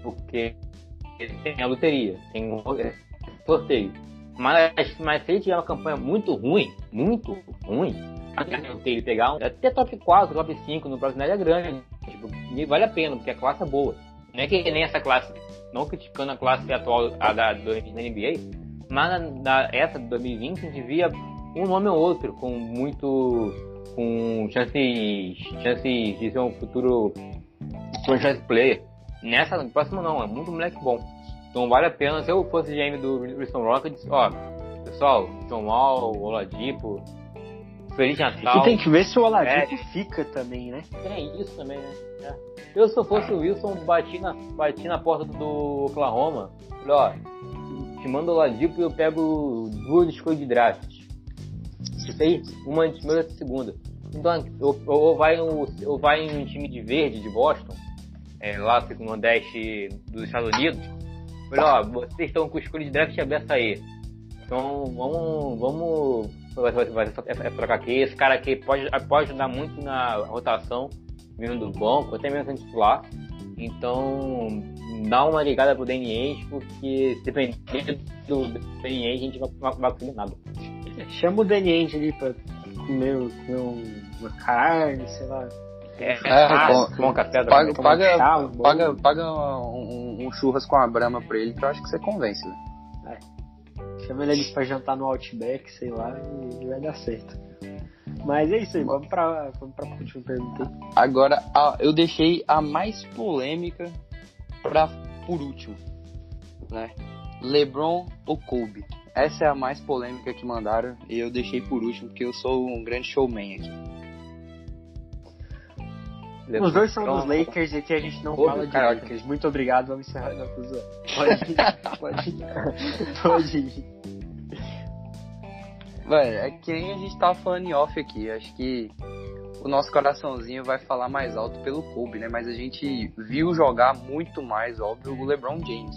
porque ele tem a loteria, tem um sorteio. Mas, mas se ele tiver uma campanha muito ruim, muito ruim, ele pegar um, até top 4, top 5 no próximo é grande. Tipo, vale a pena, porque a classe é boa. Não é que nem essa classe, não criticando a classe atual a da, do, da NBA, mas na, na, essa de 2020 a gente via um nome ou outro com muito. com chances, chances de ser um futuro franchise player. Nessa, próxima não, é muito moleque bom. Então vale a pena, se eu fosse GM do Houston Rockets, ó, pessoal, John Wall, Oladipo, Feliz Natal. E tem que ver se o Oladipo é. fica também, né? Tem isso também, né? É. Eu, se eu fosse o Wilson, bati na, bati na porta do Oklahoma. Falei, ó, te manda o Oladipo e eu pego duas escolhas de draft. Aí, uma de primeira e segunda. Então, ou, ou, vai no, ou vai em um time de verde de Boston, é, lá no Nordeste dos Estados Unidos. Falei, ó, vocês estão com escolha de draft aberta aí. Então vamos, vamos vai, vai, vai, é, trocar aqui. Esse cara aqui pode, pode ajudar muito na rotação, vindo do banco, até mesmo titular. Então, dá uma ligada pro Danny porque dependendo do Danny a gente vai, vai conseguir nada. Chama o Danny ali pra comer, comer uma carne, sei lá. É, é, bom, bom café paga, paga, chá, paga, paga um, um, churras com a brama pra ele que eu acho que você convence, né? É. Chama ele ali pra jantar no Outback, sei lá, e vai dar certo. Mas é isso aí, vamos pra, vamos pra última pergunta. Agora, a, eu deixei a mais polêmica pra, por último, né? LeBron ou Kobe? Essa é a mais polêmica que mandaram e eu deixei por último porque eu sou um grande showman aqui. Os dois são dos Lakers e aqui a gente não Kobe, fala de. Lakers. Muito obrigado, vamos encerrar. Não, pode ir, pode ir. Pode ir. Velho, é que nem a gente tava falando em off aqui. Acho que o nosso coraçãozinho vai falar mais alto pelo Kobe, né? Mas a gente viu jogar muito mais, óbvio, o LeBron James.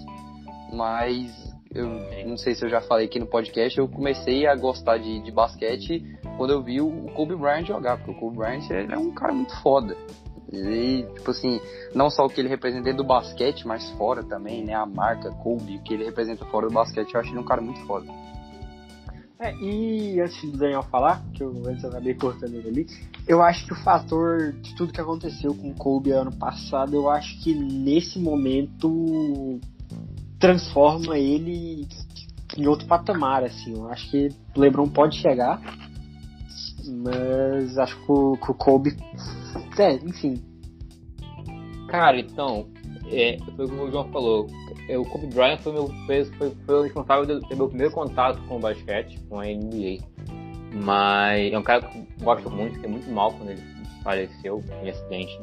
Mas eu não sei se eu já falei aqui no podcast, eu comecei a gostar de, de basquete quando eu vi o Kobe Bryant jogar, porque o Kobe Bryant ele é um cara muito foda. Ele, tipo assim, não só o que ele representa dentro do basquete, mas fora também, né? A marca Kobe, o que ele representa fora do basquete, eu acho ele um cara muito foda. É, e antes do Daniel falar, que eu antes eu acabei cortando ele ali, eu acho que o fator de tudo que aconteceu com o Kobe ano passado, eu acho que nesse momento transforma ele em outro patamar, assim. Eu acho que o LeBron pode chegar, mas acho que o, que o Kobe, é, enfim. Cara, então, é, foi o que o João falou o Kobe Bryant foi, meu, foi, foi, foi o responsável ter meu primeiro contato com o basquete, com a NBA. Mas é um cara que eu gosto muito, que é muito mal quando ele faleceu em acidente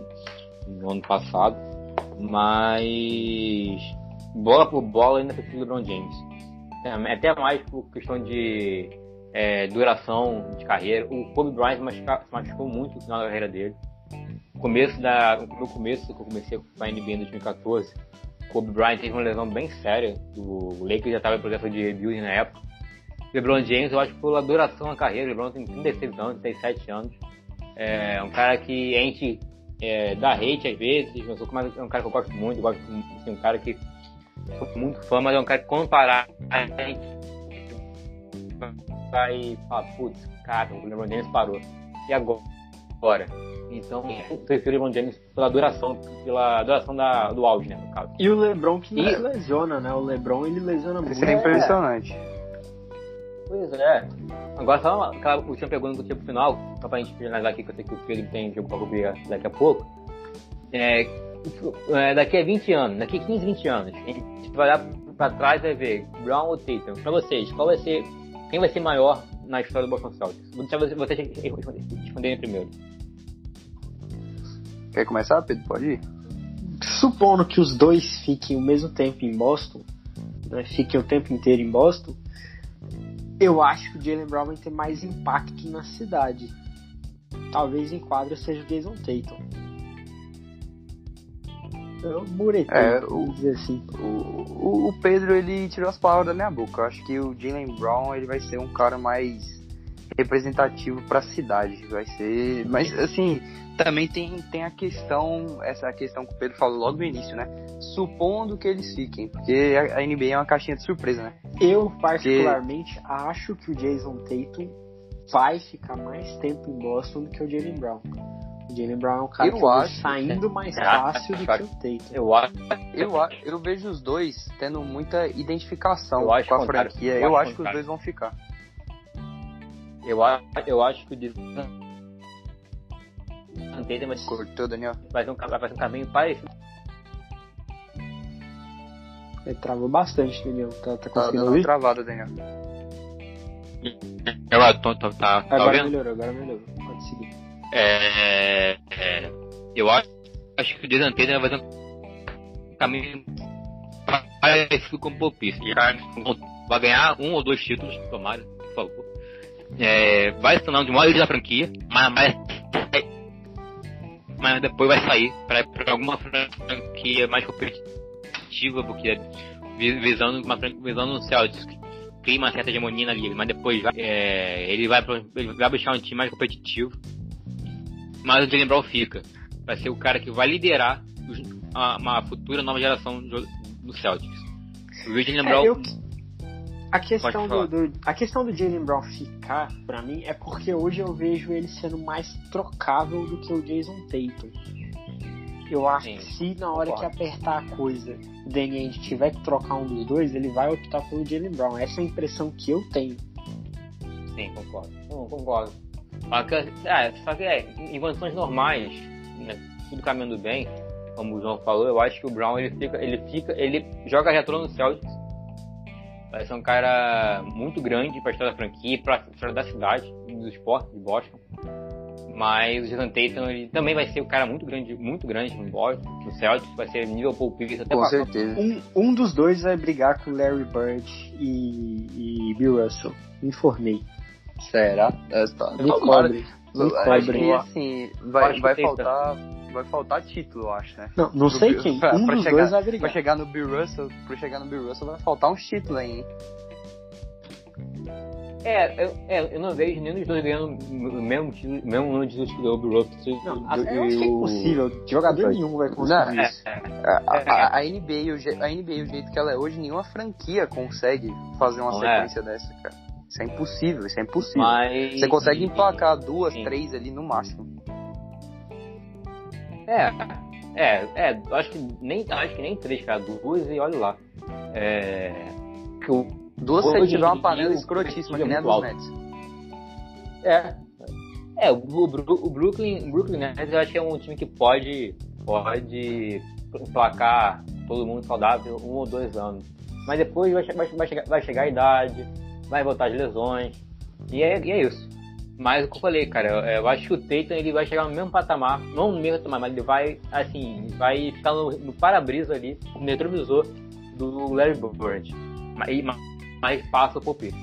no ano passado. Mas bola por bola ainda prefiro o LeBron James. É, até mais por questão de é, duração de carreira. O Kobe Bryant machucou muito no final da carreira dele. No começo da, no começo que eu comecei com a NBA em 2014, Kobe Bryant teve uma lesão bem séria. O Lakers já estava em processo de rebuild na época. LeBron James, eu acho que pela duração da carreira, LeBron tem 36 anos, 37 anos. É um cara que a gente é, dá hate às vezes, mas é um cara que eu gosto muito, gosto assim, um cara que muito fã, mas é um cara que quando parar, a gente vai falar, putz, cara, o LeBron James parou. E agora? Então, eu prefiro o LeBron James pela duração, pela duração da, do auge, né, no caso. E o LeBron que e... lesiona, né? O LeBron, ele lesiona muito. Isso é impressionante. Pois é. Agora, só uma, aquela última pergunta que eu tinha pro final, só pra gente finalizar aqui, que eu sei que o Pedro tem jogo pra cobrir daqui a pouco. É, daqui a 20 anos, daqui a 15, 20 anos, a gente vai olhar pra trás e vai ver Brown ou Tatum. Pra vocês, qual vai ser, quem vai ser maior na história do Boston Celtics? Vou deixar vocês responderem primeiro. Quer começar, Pedro? Pode ir. Supondo que os dois fiquem o mesmo tempo em Boston, né, fiquem o tempo inteiro em Boston, eu acho que o Jalen Brown vai ter mais impacto na cidade. Talvez em quadra seja o Jason Tatum. Eu muretei, É, o- dizer assim. O, o, o Pedro, ele tirou as palavras da minha boca. Eu acho que o Jalen Brown, ele vai ser um cara mais representativo pra cidade. Vai ser... Mas, assim, também tem, tem a questão, essa questão que o Pedro falou logo no início, né? Supondo que eles fiquem, porque a, a NBA é uma caixinha de surpresa, né? Eu, particularmente, acho que o Jason Tatum vai ficar mais tempo em Boston do que o Jalen Brown. O Jalen Brown é um cara Eu acho, saindo mais Ah, fácil do que o Tatum. Eu acho. Eu, a- eu vejo os dois tendo muita identificação Eu acho com a contrário. franquia. Eu Eu, acho acho que os dois vão ficar. Eu, a- eu acho que o Tatum vai, Cortou, Daniel? vai, ser um, vai ser um caminho parecido. Ele travou bastante, Daniel. Tá, tá Tá conseguindo uma ouvir? travada, Daniel. Tô, tá, tá Agora melhorou, agora melhorou. Pode seguir. É, é, eu acho, acho que o Tatum vai fazer um caminho parecido com o Popista. Vai ganhar um ou dois títulos, tomara, por favor. É, vai se tornar um de maior da franquia, mas, mas, mas depois vai sair para alguma franquia mais competitiva, porque vi- visando, uma, visando um Celtics cria uma certa hegemonia na liga, mas depois vai- é, ele vai ele vai buscar um time mais competitivo mas o Jalen Brown fica. Vai ser o cara que vai liderar os- a- uma futura nova geração do, do Celtics. O Jalen É, Brown. eu- a questão do, do- a questão do Jalen Brown ficar pra mim é porque hoje eu vejo ele sendo mais trocável do que o Jason Tatum. Eu acho Sim, que se na hora que concordo. apertar a coisa o Danny Ainge tiver que trocar um dos dois, ele vai optar pelo Jalen Brown. Essa é a impressão que eu tenho. Sim, concordo. Não, concordo. Só que, é, só que é, em condições normais, né, tudo caminhando bem, como o João falou, eu acho que o Brown ele fica, ele fica, ele joga retrô no Celtics. Vai ser um cara muito grande pra história da franquia, pra história da cidade, do esporte, de Boston. Mas o Jason Tatum ele também vai ser um cara muito grande, muito grande no Boston, no Celtics, vai ser nível Paul Pierce até Com certeza. Um, um dos dois vai brigar com Larry Bird e, e Bill Russell. Informei. Será? É, tá. Me Tomara. cobrem. Me Eu Acho que assim, vai, Acho que vai faltar. Vai faltar título, eu acho, né? Não, não Pro sei Bill- quem. pra- Um pra dos chegar- dois vai Pra chegar no Bill Russell, pra chegar no Bill Russell vai faltar uns títulos aí, hein? É, eu, é, eu não vejo nenhum dos dois ganhando o mesmo, título- o mesmo número de títulos que o Bill Russell. Não, do- eu acho que é impossível. Jogador Não, nenhum vai conseguir não, isso. É, A, a- a NBA, o a NBA, o jeito que ela é hoje, nenhuma franquia consegue fazer uma Não é. sequência dessa, cara. Isso é impossível, isso é impossível. mas... Você consegue emplacar duas, Sim. três ali no máximo. É, é, é, acho que nem, acho que nem três, cara, duas e olha lá. É, que o, Duas se tiver uma panela escrotíssima, competitivo que é nem a dos. Nets. é, é, o, o, o Brooklyn, o Brooklyn Nets eu acho que é um time que pode, pode emplacar todo mundo saudável um ou dois anos. Mas depois vai, vai, vai chegar, vai chegar a idade, vai voltar as lesões, e é, e é isso. Mas o que eu falei, cara, eu, eu acho que o Tatum ele vai chegar no mesmo patamar, não no mesmo patamar, mas ele vai, assim, vai ficar no, no para-brisa ali, no retrovisor do Larry Bird. Mas, mas, mas passa por Pierce.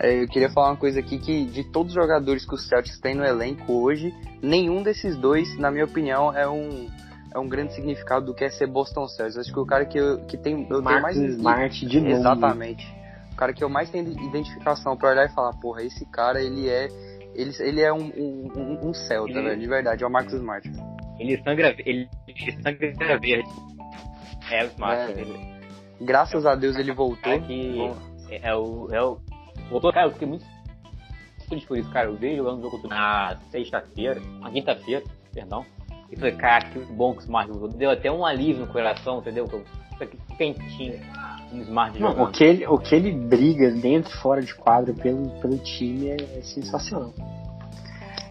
É, Eu queria falar uma coisa aqui que de todos os jogadores que o Celtics tem no elenco hoje, nenhum desses dois, na minha opinião, é um, é um grande significado do que é ser Boston Celtics. Acho que o cara que, eu, que tem, eu tenho Marcus mais Smart de novo. Exatamente. O cara que eu mais tenho identificação pra olhar e falar, porra, esse cara, ele é. Ele, ele é um, um, um, Celta, Ele- velho, de verdade, é o Marcus Smart. Ele sangra, ele, ele sangra verde. É o Smart. É. Ele, Graças a Deus ele voltou. cara que é, é o. É o voltou, cara, eu fiquei muito feliz por isso, cara. Eu vejo jogando jogo contra- na sexta-feira, na quinta-feira, perdão. E falei, cara, que bom que o Smart voltou. Deu até um alívio no coração, entendeu? Aqui quentinho. Um Smart Não, o, que ele, o que ele briga dentro e fora de quadro pelo, pelo time é, é sensacional.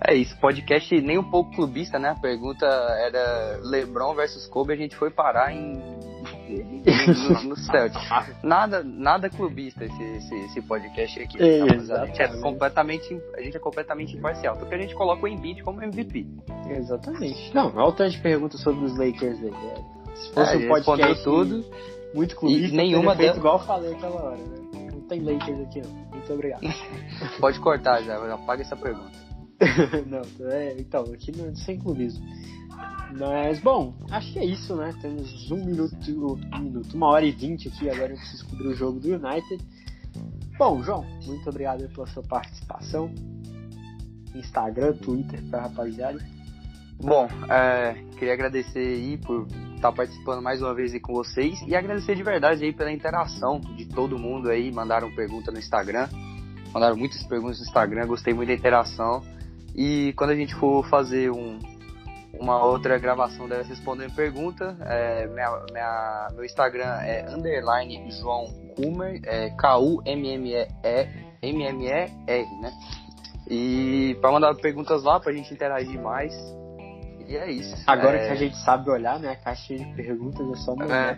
É isso, podcast nem um pouco clubista, né? A pergunta era LeBron versus Kobe, a gente foi parar em. no, no Celtics. Nada, nada clubista esse, esse, esse podcast aqui. É, tá? A, gente é exatamente. completamente, a gente é completamente imparcial. Porque a gente coloca o Embiid como MVP. Exatamente. Não, olha o tanto de perguntas sobre os Lakers aí. é. Se É, fosse ele um podcast respondeu tudo. Muito clubista, E nenhuma teria feito delas- igual eu falei aquela hora, né? Não tem Lakers aqui não. Muito obrigado. Pode cortar já, apaga essa pergunta. não, é, então, aqui não, sem clubismo. Mas, bom, acho que é isso, né? Temos um minuto, um minuto, uma hora e vinte aqui, agora eu preciso cobrir o jogo do United. Bom, João, muito obrigado pela sua participação. Instagram, Twitter pra rapaziada. Bom, é, queria agradecer aí por estar participando mais uma vez aí com vocês e agradecer de verdade aí pela interação de todo mundo aí, mandaram pergunta no Instagram, mandaram muitas perguntas no Instagram, gostei muito da interação e quando a gente for fazer um, uma outra gravação dessa respondendo pergunta, é, minha, minha, meu Instagram é underline João Kumer, é K-U-M-M-E-R, né? E para mandar perguntas lá, pra gente interagir mais. E é isso. Agora é... que a gente sabe olhar, né? A caixa de perguntas é só mandar. É,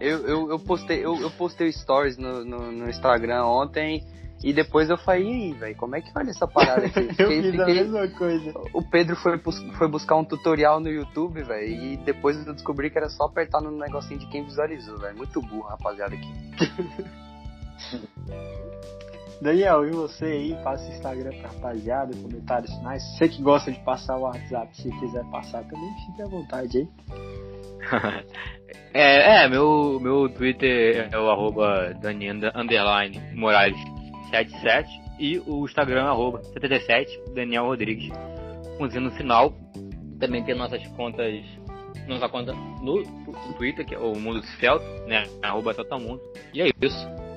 eu, eu, eu, postei, eu, eu postei stories no, no, no, Instagram ontem e depois eu falei, e aí, velho, como é que olha essa parada aqui? eu fiquei, fiz fiquei... a mesma coisa. O Pedro foi, foi buscar um tutorial no YouTube, velho, e depois eu descobri que era só apertar no negocinho de quem visualizou, velho. Muito burro, rapaziada, aqui. Daniel, e você aí? Passa o Instagram pra rapaziada, comentários finais. Você que gosta de passar o WhatsApp, se quiser passar também, fique à vontade aí. é, é, meu, meu Twitter é o arroba underline Morales 77 e o Instagram arroba 77 Daniel Rodrigues. Umzinho no final. Também tem nossas contas, nossa conta no Twitter, que é o Mundo Celta, né? Arroba Mundo. E é isso.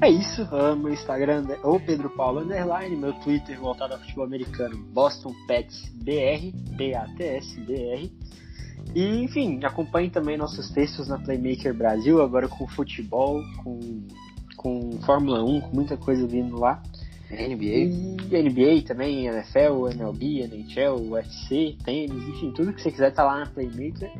É isso, uh, meu Instagram é o Pedro Paulo Underline, meu Twitter voltado ao futebol americano, Boston Pets BR, B-A-T-S BR. E enfim, acompanhe também nossos textos na Playmaker Brasil, agora com futebol, com, com Fórmula 1, com muita coisa vindo lá. NBA. E NBA também, NFL, MLB, NHL, UFC, tênis, enfim, tudo que você quiser tá lá na Playmaker.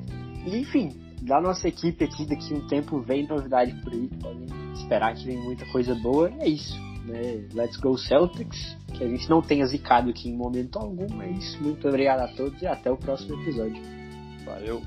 E enfim, da nossa equipe aqui, daqui um tempo vem novidade por aí, podem esperar que vem muita coisa boa. É isso, né? Let's go Celtics, que a gente não tenha zicado aqui em momento algum, é isso. Muito obrigado a todos e até o próximo episódio. Valeu.